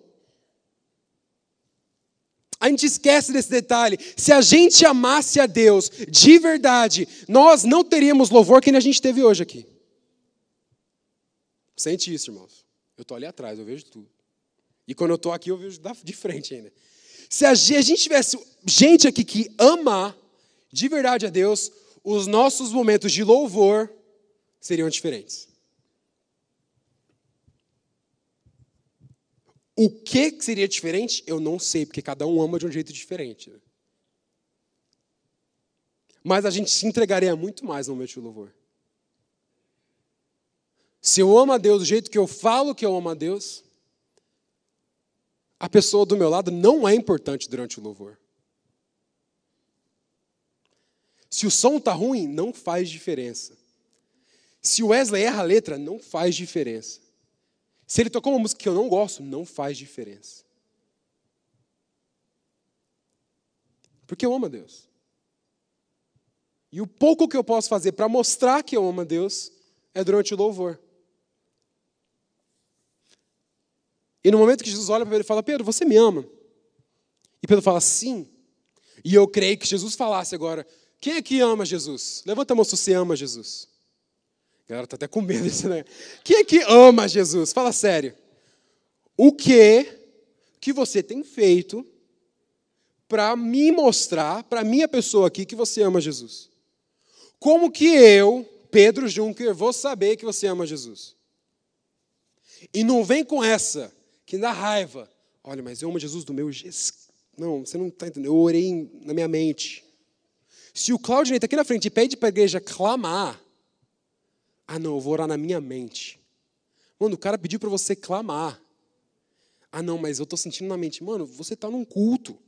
A gente esquece desse detalhe. Se a gente amasse a Deus de verdade, nós não teríamos louvor que nem a gente teve hoje aqui. Sente isso, irmãos. Eu estou ali atrás, eu vejo tudo. E quando eu estou aqui, eu vejo de frente ainda. Se a gente tivesse gente aqui que ama de verdade a Deus, os nossos momentos de louvor seriam diferentes. O que seria diferente, eu não sei, porque cada um ama de um jeito diferente. Né? Mas a gente se entregaria muito mais no momento de louvor. Se eu amo a Deus do jeito que eu falo que eu amo a Deus, a pessoa do meu lado não é importante durante o louvor. Se o som está ruim, não faz diferença. Se o Wesley erra a letra, não faz diferença. Se ele tocou uma música que eu não gosto, não faz diferença. Porque eu amo a Deus. E o pouco que eu posso fazer para mostrar que eu amo a Deus é durante o louvor. E no momento que Jesus olha para Pedro e fala: Pedro, você me ama? E Pedro fala: Sim. E eu creio que Jesus falasse agora: Quem é que ama Jesus? Levanta a mão se você ama Jesus. A galera está até com medo disso, né? Quem é que ama Jesus? Fala sério. O que que você tem feito para me mostrar, para minha pessoa aqui, que você ama Jesus? Como que eu, Pedro Juncker, vou saber que você ama Jesus? E não vem com essa, que dá raiva. Olha, mas eu amo Jesus do meu jeito. Não, você não está entendendo. Eu orei na minha mente. Se o Claudinei está aqui na frente e pede para a igreja clamar, ah, não, eu vou orar na minha mente. Mano, o cara pediu para você clamar. Ah, não, mas eu estou sentindo na mente. Mano, você está num culto.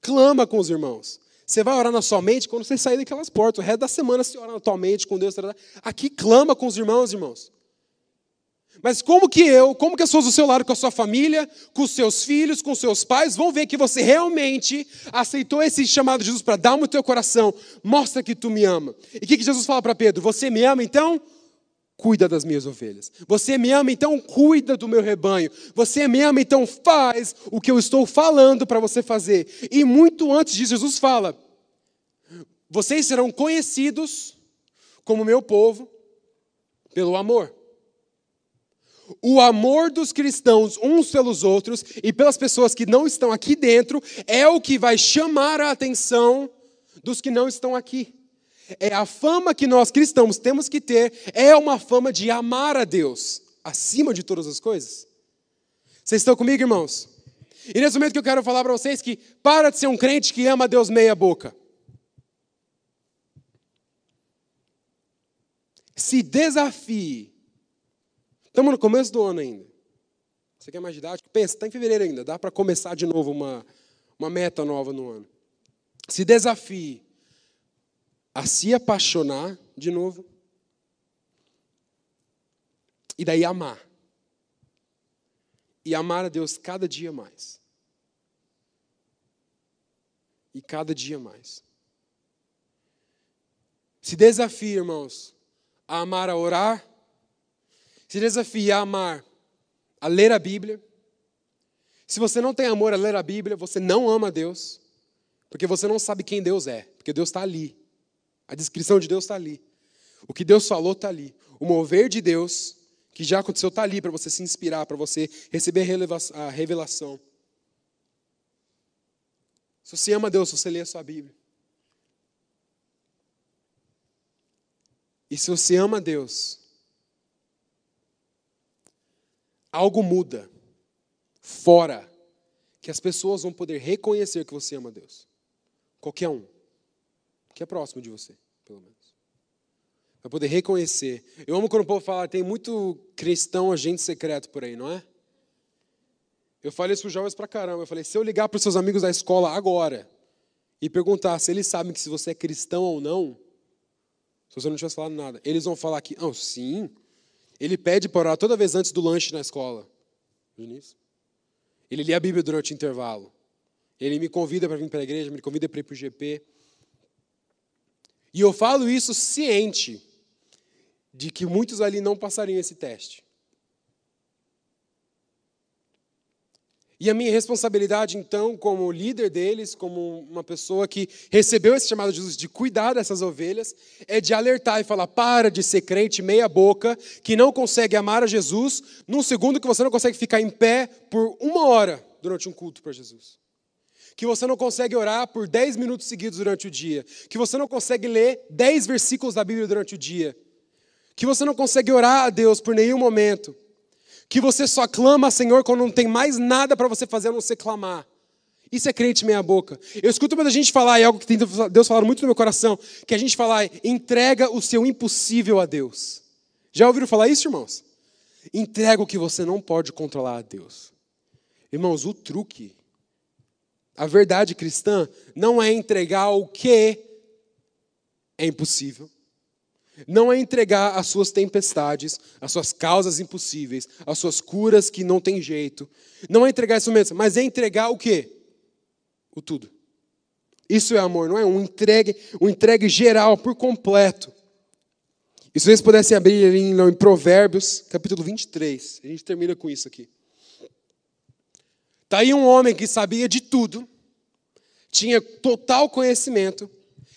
Clama com os irmãos. Você vai orar na sua mente quando você sair daquelas portas. O resto da semana você ora na tua mente com Deus. Aqui clama com os irmãos, irmãos. Mas como que eu, como que as pessoas do seu lado, com a sua família, com os seus filhos, com os seus pais, vão ver que você realmente aceitou esse chamado de Jesus para dar no teu coração, mostra que tu me ama. E o que, que Jesus fala para Pedro? Você me ama, então cuida das minhas ovelhas. Você me ama, então cuida do meu rebanho. Você me ama, então faz o que eu estou falando para você fazer. E muito antes disso, Jesus fala: Vocês serão conhecidos como meu povo pelo amor. O amor dos cristãos uns pelos outros e pelas pessoas que não estão aqui dentro é o que vai chamar a atenção dos que não estão aqui. É a fama que nós cristãos temos que ter é uma fama de amar a Deus acima de todas as coisas. Vocês estão comigo, irmãos? E nesse momento que eu quero falar para vocês que para de ser um crente que ama a Deus meia boca. Se desafie. Estamos no começo do ano ainda. Você quer mais didático? Pensa, está em fevereiro ainda. Dá para começar de novo uma, uma meta nova no ano. Se desafie a se apaixonar de novo e daí amar. E amar a Deus cada dia mais. E cada dia mais. Se desafie, irmãos, a amar a orar, se desafie a amar a ler a Bíblia. Se você não tem amor a ler a Bíblia, você não ama Deus, porque você não sabe quem Deus é, porque Deus está ali. A descrição de Deus está ali. O que Deus falou está ali. O mover de Deus, que já aconteceu, está ali para você se inspirar, para você receber a revelação. Se você ama Deus, você lê a sua Bíblia. E se você ama Deus, algo muda fora que as pessoas vão poder reconhecer que você ama Deus. Qualquer um que é próximo de você, pelo menos. Vai poder reconhecer. Eu amo quando o povo fala, tem muito cristão agente secreto por aí, não é? Eu falei isso para os jovens pra caramba. Eu falei, se eu ligar para os seus amigos da escola agora e perguntar se eles sabem que se você é cristão ou não, se você não tivesse falado nada, eles vão falar que, oh, sim, ele pede para orar toda vez antes do lanche na escola. Ele lê a Bíblia durante o intervalo. Ele me convida para vir para a igreja, me convida para ir para o GP. E eu falo isso ciente de que muitos ali não passariam esse teste. E a minha responsabilidade, então, como líder deles, como uma pessoa que recebeu esse chamado de Jesus de cuidar dessas ovelhas, é de alertar e falar: para de ser crente meia-boca, que não consegue amar a Jesus, num segundo que você não consegue ficar em pé por uma hora durante um culto para Jesus. Que você não consegue orar por 10 minutos seguidos durante o dia, que você não consegue ler 10 versículos da Bíblia durante o dia, que você não consegue orar a Deus por nenhum momento, Que você só clama, Senhor, quando não tem mais nada para você fazer a não ser clamar. Isso é crente meia boca. Eu escuto muita gente falar, e é algo que tem Deus falando muito no meu coração, que a gente fala, entrega o seu impossível a Deus. Já ouviram falar isso, irmãos? Entrega o que você não pode controlar a Deus. Irmãos, o truque, a verdade cristã, não é entregar o que é impossível. Não é entregar as suas tempestades, as suas causas impossíveis, as suas curas que não tem jeito. Não é entregar esses momentos, mas é entregar o quê? O tudo. Isso é amor, não é um entregue, um entregue geral, por completo. E se vocês pudessem abrir ali em Provérbios, capítulo 23, a gente termina com isso aqui. Está aí um homem que sabia de tudo, tinha total conhecimento,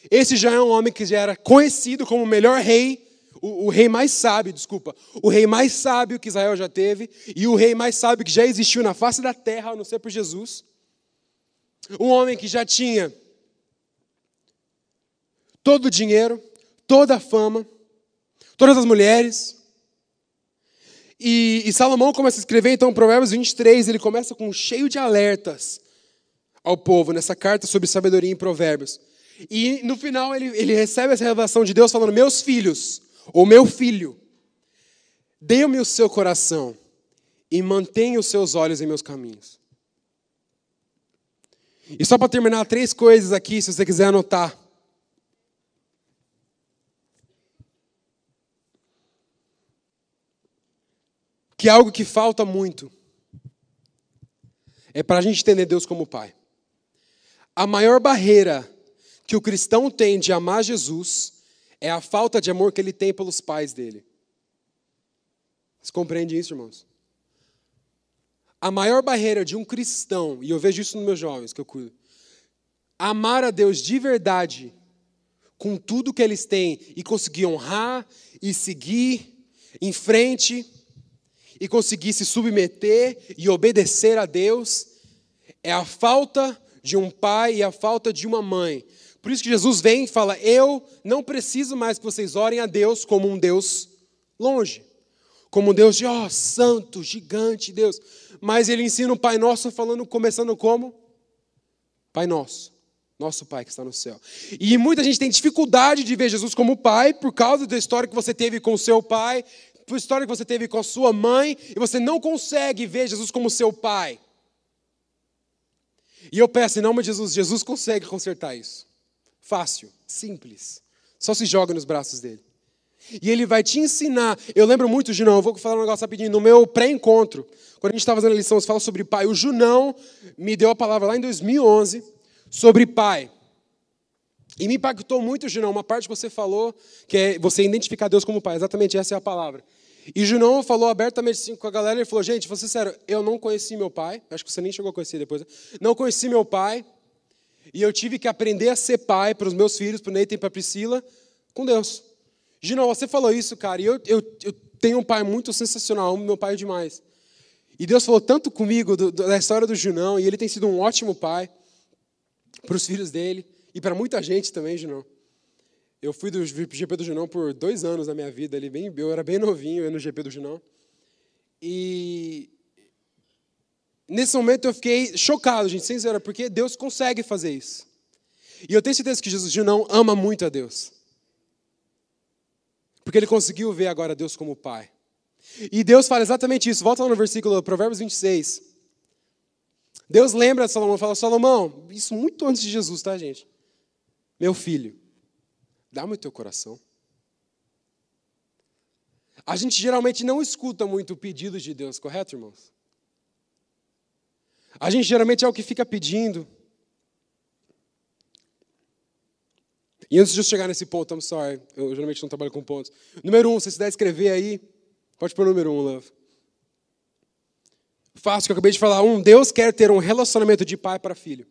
esse já é um homem que já era conhecido como o melhor rei, o, o, rei mais sábio, desculpa, o rei mais sábio que Israel já teve e o rei mais sábio que já existiu na face da terra, a não ser por Jesus. Um homem que já tinha todo o dinheiro, toda a fama, todas as mulheres. E, e Salomão começa a escrever, então, Provérbios 23, ele começa com cheio de alertas ao povo, nessa carta sobre sabedoria em Provérbios. E no final ele, ele recebe essa revelação de Deus falando: Meus filhos, ou meu filho, dê-me o seu coração e mantenha os seus olhos em meus caminhos. E só para terminar, três coisas aqui, se você quiser anotar. Que é algo que falta muito é para a gente entender Deus como Pai. A maior barreira que o cristão tem de amar Jesus é a falta de amor que ele tem pelos pais dele. Você compreende isso, irmãos? A maior barreira de um cristão, e eu vejo isso nos meus jovens que eu cuido, amar a Deus de verdade, com tudo que eles têm, e conseguir honrar e seguir em frente, e conseguir se submeter e obedecer a Deus, é a falta de um pai e a falta de uma mãe por isso que Jesus vem e fala: Eu não preciso mais que vocês orem a Deus como um Deus longe, como um Deus de, ó, oh, santo, gigante Deus. Mas ele ensina o Pai Nosso falando, começando como? Pai Nosso, nosso Pai que está no céu. E muita gente tem dificuldade de ver Jesus como Pai por causa da história que você teve com o seu pai, por história que você teve com a sua mãe, e você não consegue ver Jesus como seu Pai. E eu peço em nome de Jesus, Jesus consegue consertar isso. Fácil, simples. Só se joga nos braços dele. E ele vai te ensinar. Eu lembro muito, Junão, eu vou falar um negócio rapidinho. No meu pré-encontro, quando a gente estava fazendo a lição, você fala sobre pai. O Junão me deu a palavra lá em 2011 sobre pai. E me impactou muito, Junão, uma parte que você falou, que é você identificar Deus como pai. Exatamente essa é a palavra. E Junão falou abertamente assim com a galera, ele falou, gente, você sério, eu não conheci meu pai, acho que você nem chegou a conhecer depois, né? não conheci meu pai, e eu tive que aprender a ser pai para os meus filhos, para o Nathan e para a Priscila, com Deus. Gino, você falou isso, cara, e eu, eu, eu tenho um pai muito sensacional, meu pai é demais. E Deus falou tanto comigo do, da história do Junão, e ele tem sido um ótimo pai para os filhos dele, e para muita gente também, Junão. Eu fui do GP do Junão por dois anos na minha vida, ali, bem, eu era bem novinho no GP do Junão. E Nesse momento eu fiquei chocado, gente, sincero, porque Deus consegue fazer isso. E eu tenho certeza que Jesus não ama muito a Deus. Porque ele conseguiu ver agora Deus como Pai. E Deus fala exatamente isso. Volta lá no versículo, Provérbios 26. Deus lembra de Salomão, fala: Salomão, isso muito antes de Jesus, tá, gente? Meu filho, dá-me o teu coração. A gente geralmente não escuta muito o pedido de Deus, correto, irmãos? A gente geralmente é o que fica pedindo. E antes de eu chegar nesse ponto, I'm sorry, eu geralmente não trabalho com pontos. Número um, se você der escrever aí, pode pôr o número um, love. Fácil, que eu acabei de falar. Um, Deus quer ter um relacionamento de pai para filho.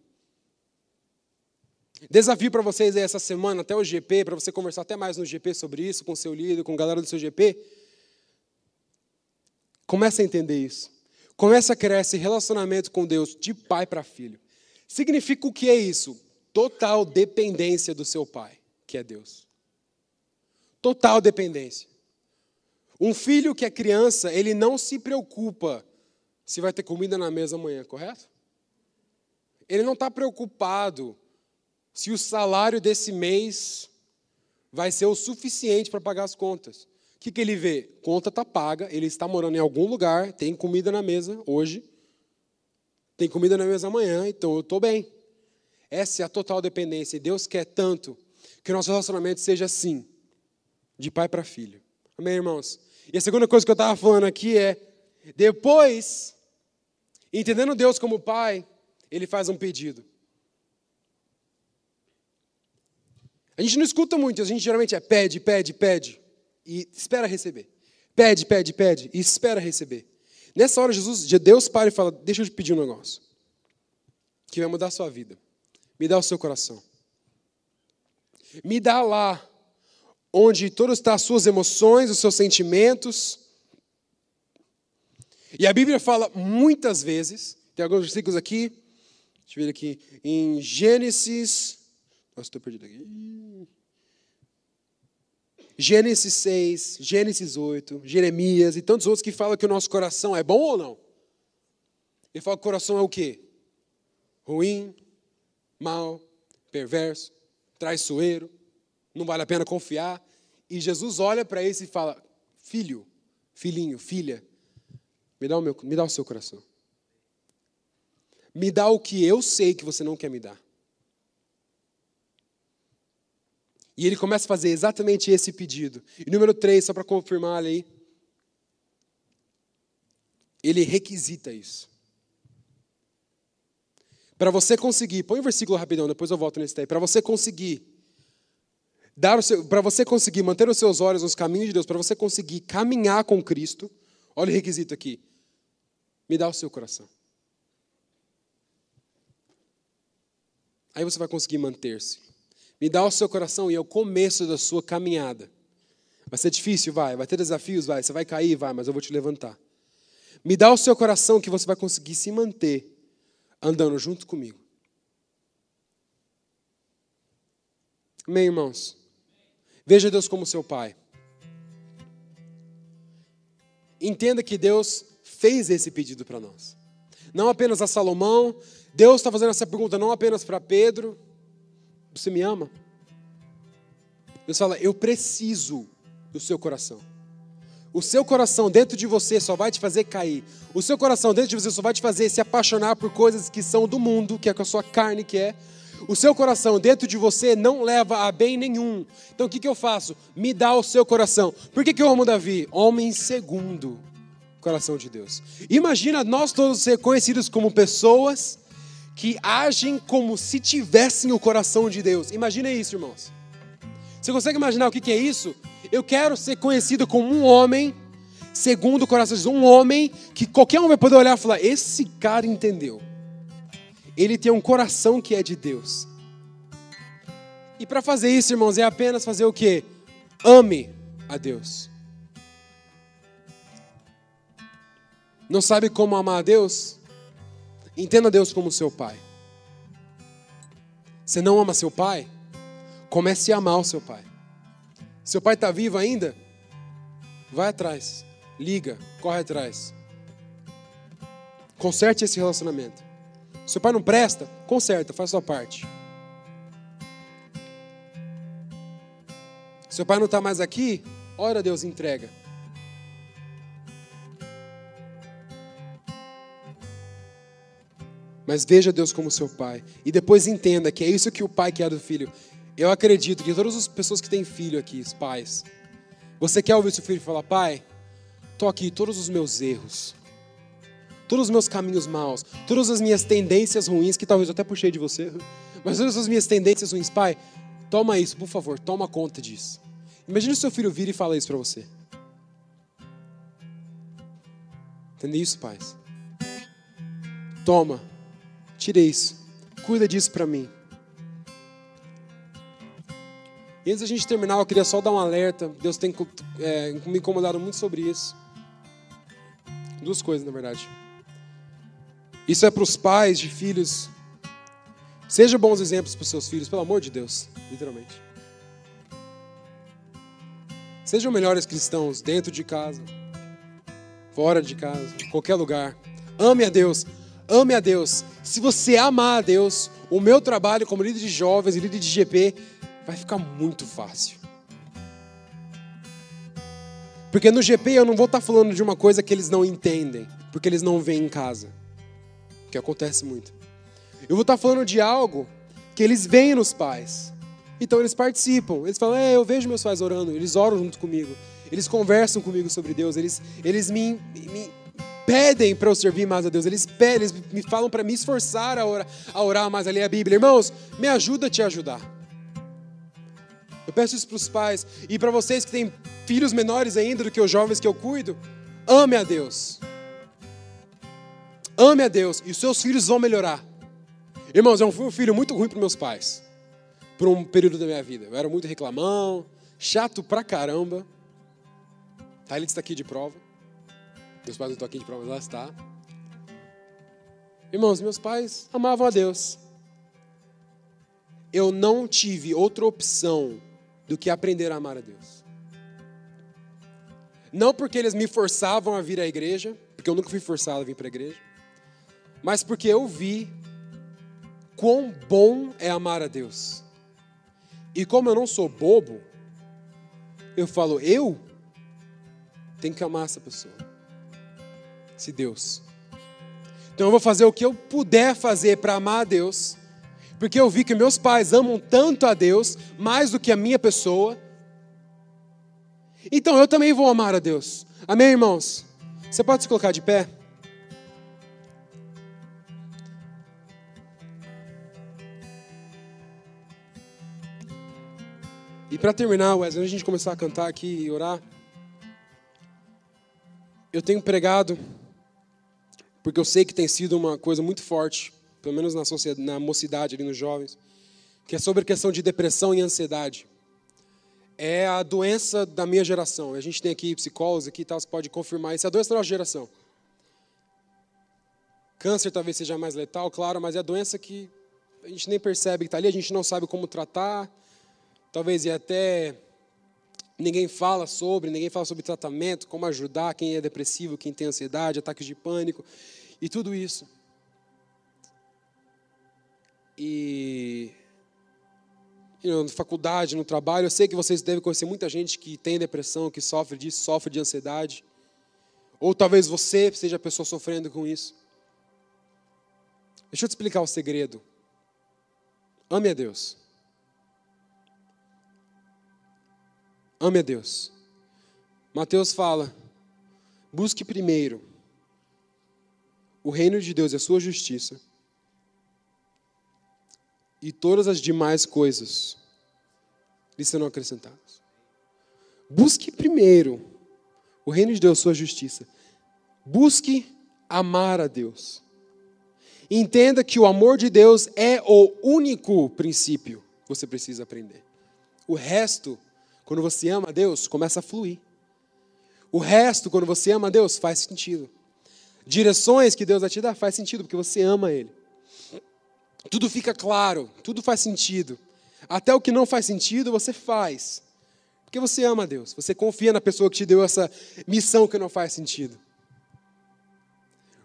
Desafio para vocês aí essa semana, até o GP, para você conversar até mais no GP sobre isso, com seu líder, com a galera do seu GP. Comece a entender isso. Começa a criar esse relacionamento com Deus de pai para filho. Significa o que é isso? Total dependência do seu pai, que é Deus. Total dependência. Um filho que é criança, ele não se preocupa se vai ter comida na mesa amanhã, correto? Ele não está preocupado se o salário desse mês vai ser o suficiente para pagar as contas. O que, que ele vê? Conta está paga, ele está morando em algum lugar, tem comida na mesa hoje, tem comida na mesa amanhã, então eu estou bem. Essa é a total dependência. E Deus quer tanto que o nosso relacionamento seja assim, de pai para filho. Amém, irmãos? E a segunda coisa que eu estava falando aqui é: depois, entendendo Deus como pai, ele faz um pedido. A gente não escuta muito, a gente geralmente é pede, pede, pede e espera receber. Pede, pede, pede e espera receber. Nessa hora, Jesus, Deus para e fala: Deixa eu te pedir um negócio que vai mudar a sua vida. Me dá o seu coração. Me dá lá onde todas estão as suas emoções, os seus sentimentos. E a Bíblia fala muitas vezes, tem alguns versículos aqui, deixa eu ver aqui, em Gênesis. Nossa, estou perdido aqui. Gênesis 6, Gênesis 8, Jeremias e tantos outros que falam que o nosso coração é bom ou não? Ele fala que o coração é o quê? Ruim, mal, perverso, traiçoeiro, não vale a pena confiar. E Jesus olha para esse e fala: Filho, filhinho, filha, me dá, o meu, me dá o seu coração. Me dá o que eu sei que você não quer me dar. E ele começa a fazer exatamente esse pedido. E número 3, só para confirmar ali, ele requisita isso. Para você conseguir, põe o versículo rapidão, depois eu volto nesse daí. Para você conseguir dar para você conseguir manter os seus olhos nos caminhos de Deus, para você conseguir caminhar com Cristo, olha o requisito aqui. Me dá o seu coração. Aí você vai conseguir manter-se. Me dá o seu coração e é o começo da sua caminhada. Vai ser difícil, vai. Vai ter desafios, vai. Você vai cair, vai, mas eu vou te levantar. Me dá o seu coração que você vai conseguir se manter andando junto comigo. Amém, irmãos? Veja Deus como seu Pai. Entenda que Deus fez esse pedido para nós. Não apenas a Salomão, Deus está fazendo essa pergunta não apenas para Pedro, você me ama? Deus fala: Eu preciso do seu coração. O seu coração dentro de você só vai te fazer cair. O seu coração dentro de você só vai te fazer se apaixonar por coisas que são do mundo, que é com a sua carne que é. O seu coração dentro de você não leva a bem nenhum. Então o que, que eu faço? Me dá o seu coração. Por que, que eu amo Davi? Homem segundo o coração de Deus. Imagina nós todos ser conhecidos como pessoas que agem como se tivessem o coração de Deus. Imagina isso, irmãos. Você consegue imaginar o que é isso? Eu quero ser conhecido como um homem segundo o coração de Deus, um homem que qualquer um vai poder olhar e falar: esse cara entendeu. Ele tem um coração que é de Deus. E para fazer isso, irmãos, é apenas fazer o que? Ame a Deus. Não sabe como amar a Deus? Entenda Deus como seu pai. Você não ama seu pai? Comece a amar o seu pai. Seu pai está vivo ainda? Vai atrás, liga, corre atrás. Conserte esse relacionamento. Seu pai não presta? Conserta, faz sua parte. Seu pai não está mais aqui? Ora, Deus entrega. Mas veja Deus como seu pai. E depois entenda que é isso que o pai quer do filho. Eu acredito que todas as pessoas que têm filho aqui, os pais, você quer ouvir seu filho falar: Pai, aqui, todos os meus erros, todos os meus caminhos maus, todas as minhas tendências ruins, que talvez eu até puxei de você, mas todas as minhas tendências ruins, Pai, toma isso, por favor, toma conta disso. Imagina seu filho vir e falar isso para você. Entende isso, pais? Toma, Tire isso. Cuida disso para mim. E antes da gente terminar, eu queria só dar um alerta. Deus tem é, me incomodado muito sobre isso. Duas coisas, na verdade. Isso é para os pais de filhos. Seja bons exemplos para seus filhos, pelo amor de Deus, literalmente. Sejam melhores cristãos dentro de casa, fora de casa, qualquer lugar. Ame a Deus, ame a Deus. Se você amar a Deus, o meu trabalho como líder de jovens e líder de GP vai ficar muito fácil. Porque no GP eu não vou estar falando de uma coisa que eles não entendem, porque eles não veem em casa, que acontece muito. Eu vou estar falando de algo que eles veem nos pais. Então eles participam, eles falam, é, eu vejo meus pais orando, eles oram junto comigo, eles conversam comigo sobre Deus, eles, eles me, me pedem para eu servir mais a Deus, eles pedem, eles me falam para me esforçar a orar, a orar mais, a ler a Bíblia. Irmãos, me ajuda a te ajudar. Eu peço isso para os pais e para vocês que têm filhos menores ainda do que os jovens que eu cuido, ame a Deus. Ame a Deus e os seus filhos vão melhorar. Irmãos, eu fui um filho muito ruim para meus pais por um período da minha vida. Eu era muito reclamão, chato pra caramba. Tá, está aqui de prova. Meus pais não estão aqui de prova, mas lá está. Irmãos, meus pais amavam a Deus. Eu não tive outra opção do que aprender a amar a Deus. Não porque eles me forçavam a vir à igreja, porque eu nunca fui forçado a vir para a igreja, mas porque eu vi quão bom é amar a Deus. E como eu não sou bobo, eu falo, eu tenho que amar essa pessoa. Se Deus. Então eu vou fazer o que eu puder fazer para amar a Deus, porque eu vi que meus pais amam tanto a Deus, mais do que a minha pessoa. Então eu também vou amar a Deus. Amém, irmãos? Você pode se colocar de pé? E para terminar, Wesley, antes de a gente começar a cantar aqui e orar, eu tenho pregado, porque eu sei que tem sido uma coisa muito forte, pelo menos na, sociedade, na mocidade, ali nos jovens, que é sobre a questão de depressão e ansiedade. É a doença da minha geração. A gente tem aqui psicólogos aqui e tal, você pode confirmar isso. É a doença da nossa geração. Câncer talvez seja mais letal, claro, mas é a doença que a gente nem percebe que está ali, a gente não sabe como tratar, talvez e até ninguém fala sobre, ninguém fala sobre tratamento, como ajudar quem é depressivo, quem tem ansiedade, ataques de pânico e tudo isso. E na faculdade, no trabalho, eu sei que vocês devem conhecer muita gente que tem depressão, que sofre disso, sofre de ansiedade. Ou talvez você seja a pessoa sofrendo com isso. Deixa eu te explicar o segredo. Ame a Deus. Ame a Deus. Mateus fala: busque primeiro o reino de Deus e a sua justiça, e todas as demais coisas lhe serão acrescentadas. Busque primeiro o reino de Deus e a sua justiça. Busque amar a Deus. Entenda que o amor de Deus é o único princípio que você precisa aprender. O resto quando você ama a Deus, começa a fluir. O resto, quando você ama a Deus, faz sentido. Direções que Deus vai te dar faz sentido, porque você ama Ele. Tudo fica claro, tudo faz sentido. Até o que não faz sentido, você faz. Porque você ama a Deus, você confia na pessoa que te deu essa missão que não faz sentido.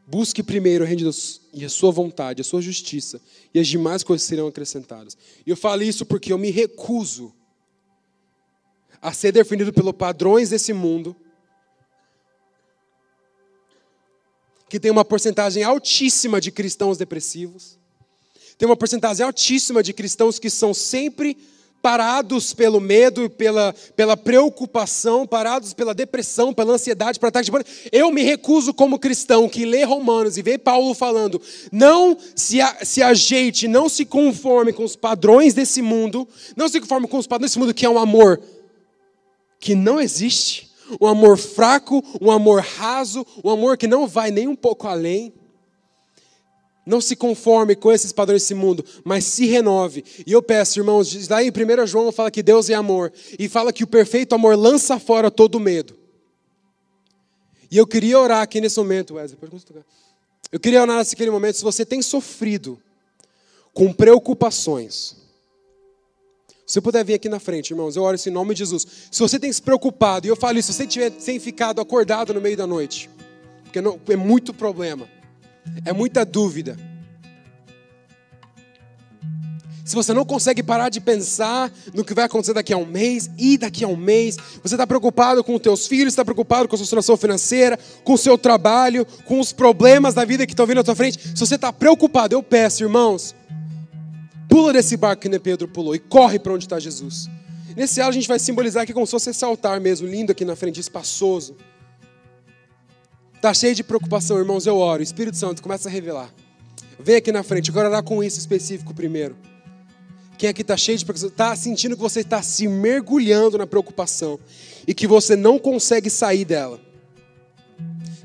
Busque primeiro o reino de Deus e a sua vontade, a sua justiça, e as demais coisas serão acrescentadas. E eu falo isso porque eu me recuso a ser definido pelos padrões desse mundo, que tem uma porcentagem altíssima de cristãos depressivos, tem uma porcentagem altíssima de cristãos que são sempre parados pelo medo pela, pela preocupação, parados pela depressão, pela ansiedade, para ataque de pânico. Eu me recuso como cristão que lê Romanos e vê Paulo falando, não se, a, se ajeite, não se conforme com os padrões desse mundo, não se conforme com os padrões desse mundo que é um amor que não existe, um amor fraco, um amor raso, um amor que não vai nem um pouco além. Não se conforme com esses padrões desse mundo, mas se renove. E eu peço, irmãos, lá em 1 João fala que Deus é amor, e fala que o perfeito amor lança fora todo medo. E eu queria orar aqui nesse momento, Wesley, eu queria orar naquele momento, se você tem sofrido com preocupações, Se você puder vir aqui na frente, irmãos, eu oro isso em nome de Jesus. Se você tem se preocupado, e eu falo isso, se você tiver sem ficado acordado no meio da noite, porque não, é muito problema, é muita dúvida. Se você não consegue parar de pensar no que vai acontecer daqui a um mês e daqui a um mês, você está preocupado com os teus filhos, está preocupado com a sua situação financeira, com o seu trabalho, com os problemas da vida que estão vindo à tua frente. Se você está preocupado, eu peço, irmãos, Pula desse barco que nem Pedro pulou e corre para onde está Jesus. Nesse alto a gente vai simbolizar aqui como se fosse esse altar mesmo, lindo aqui na frente, espaçoso. Está cheio de preocupação, irmãos, eu oro. Espírito Santo começa a revelar. Vem aqui na frente, quero orar com isso específico primeiro. Quem aqui está cheio de preocupação, está sentindo que você está se mergulhando na preocupação e que você não consegue sair dela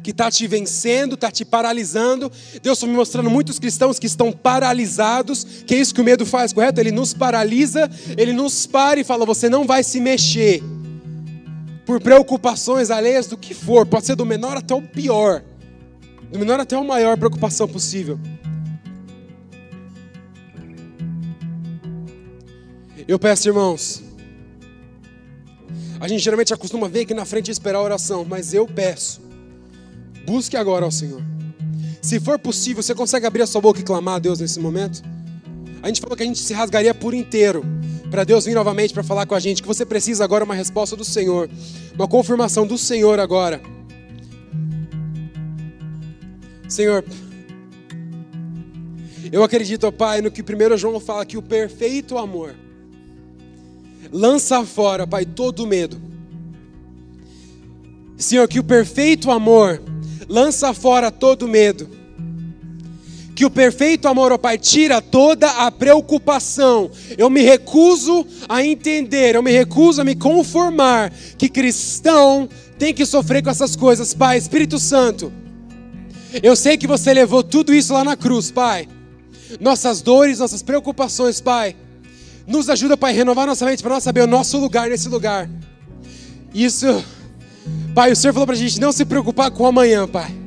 que está te vencendo, está te paralisando. Deus está me mostrando muitos cristãos que estão paralisados, que é isso que o medo faz, correto? Ele nos paralisa, ele nos para e fala: você não vai se mexer. Por preocupações alheias do que for, pode ser do menor até o pior, do menor até o maior preocupação possível. Eu peço, irmãos, a gente geralmente acostuma ver aqui na frente e esperar a oração, mas eu peço Busque agora ao Senhor. Se for possível, você consegue abrir a sua boca e clamar a Deus nesse momento? A gente falou que a gente se rasgaria por inteiro para Deus vir novamente para falar com a gente que você precisa agora uma resposta do Senhor, uma confirmação do Senhor agora. Senhor, eu acredito, ó Pai, no que 1 João fala que o perfeito amor lança fora, Pai, todo medo. Senhor, que o perfeito amor lança fora todo medo. Que o perfeito amor, ó Pai, tira toda a preocupação. Eu me recuso a entender, eu me recuso a me conformar que cristão tem que sofrer com essas coisas, Pai. Espírito Santo, eu sei que você levou tudo isso lá na cruz, Pai. Nossas dores, nossas preocupações, Pai. Nos ajuda, Pai, a renovar nossa mente para nós saber o nosso lugar nesse lugar. Isso Pai, o Senhor falou para a gente não se preocupar com amanhã, Pai.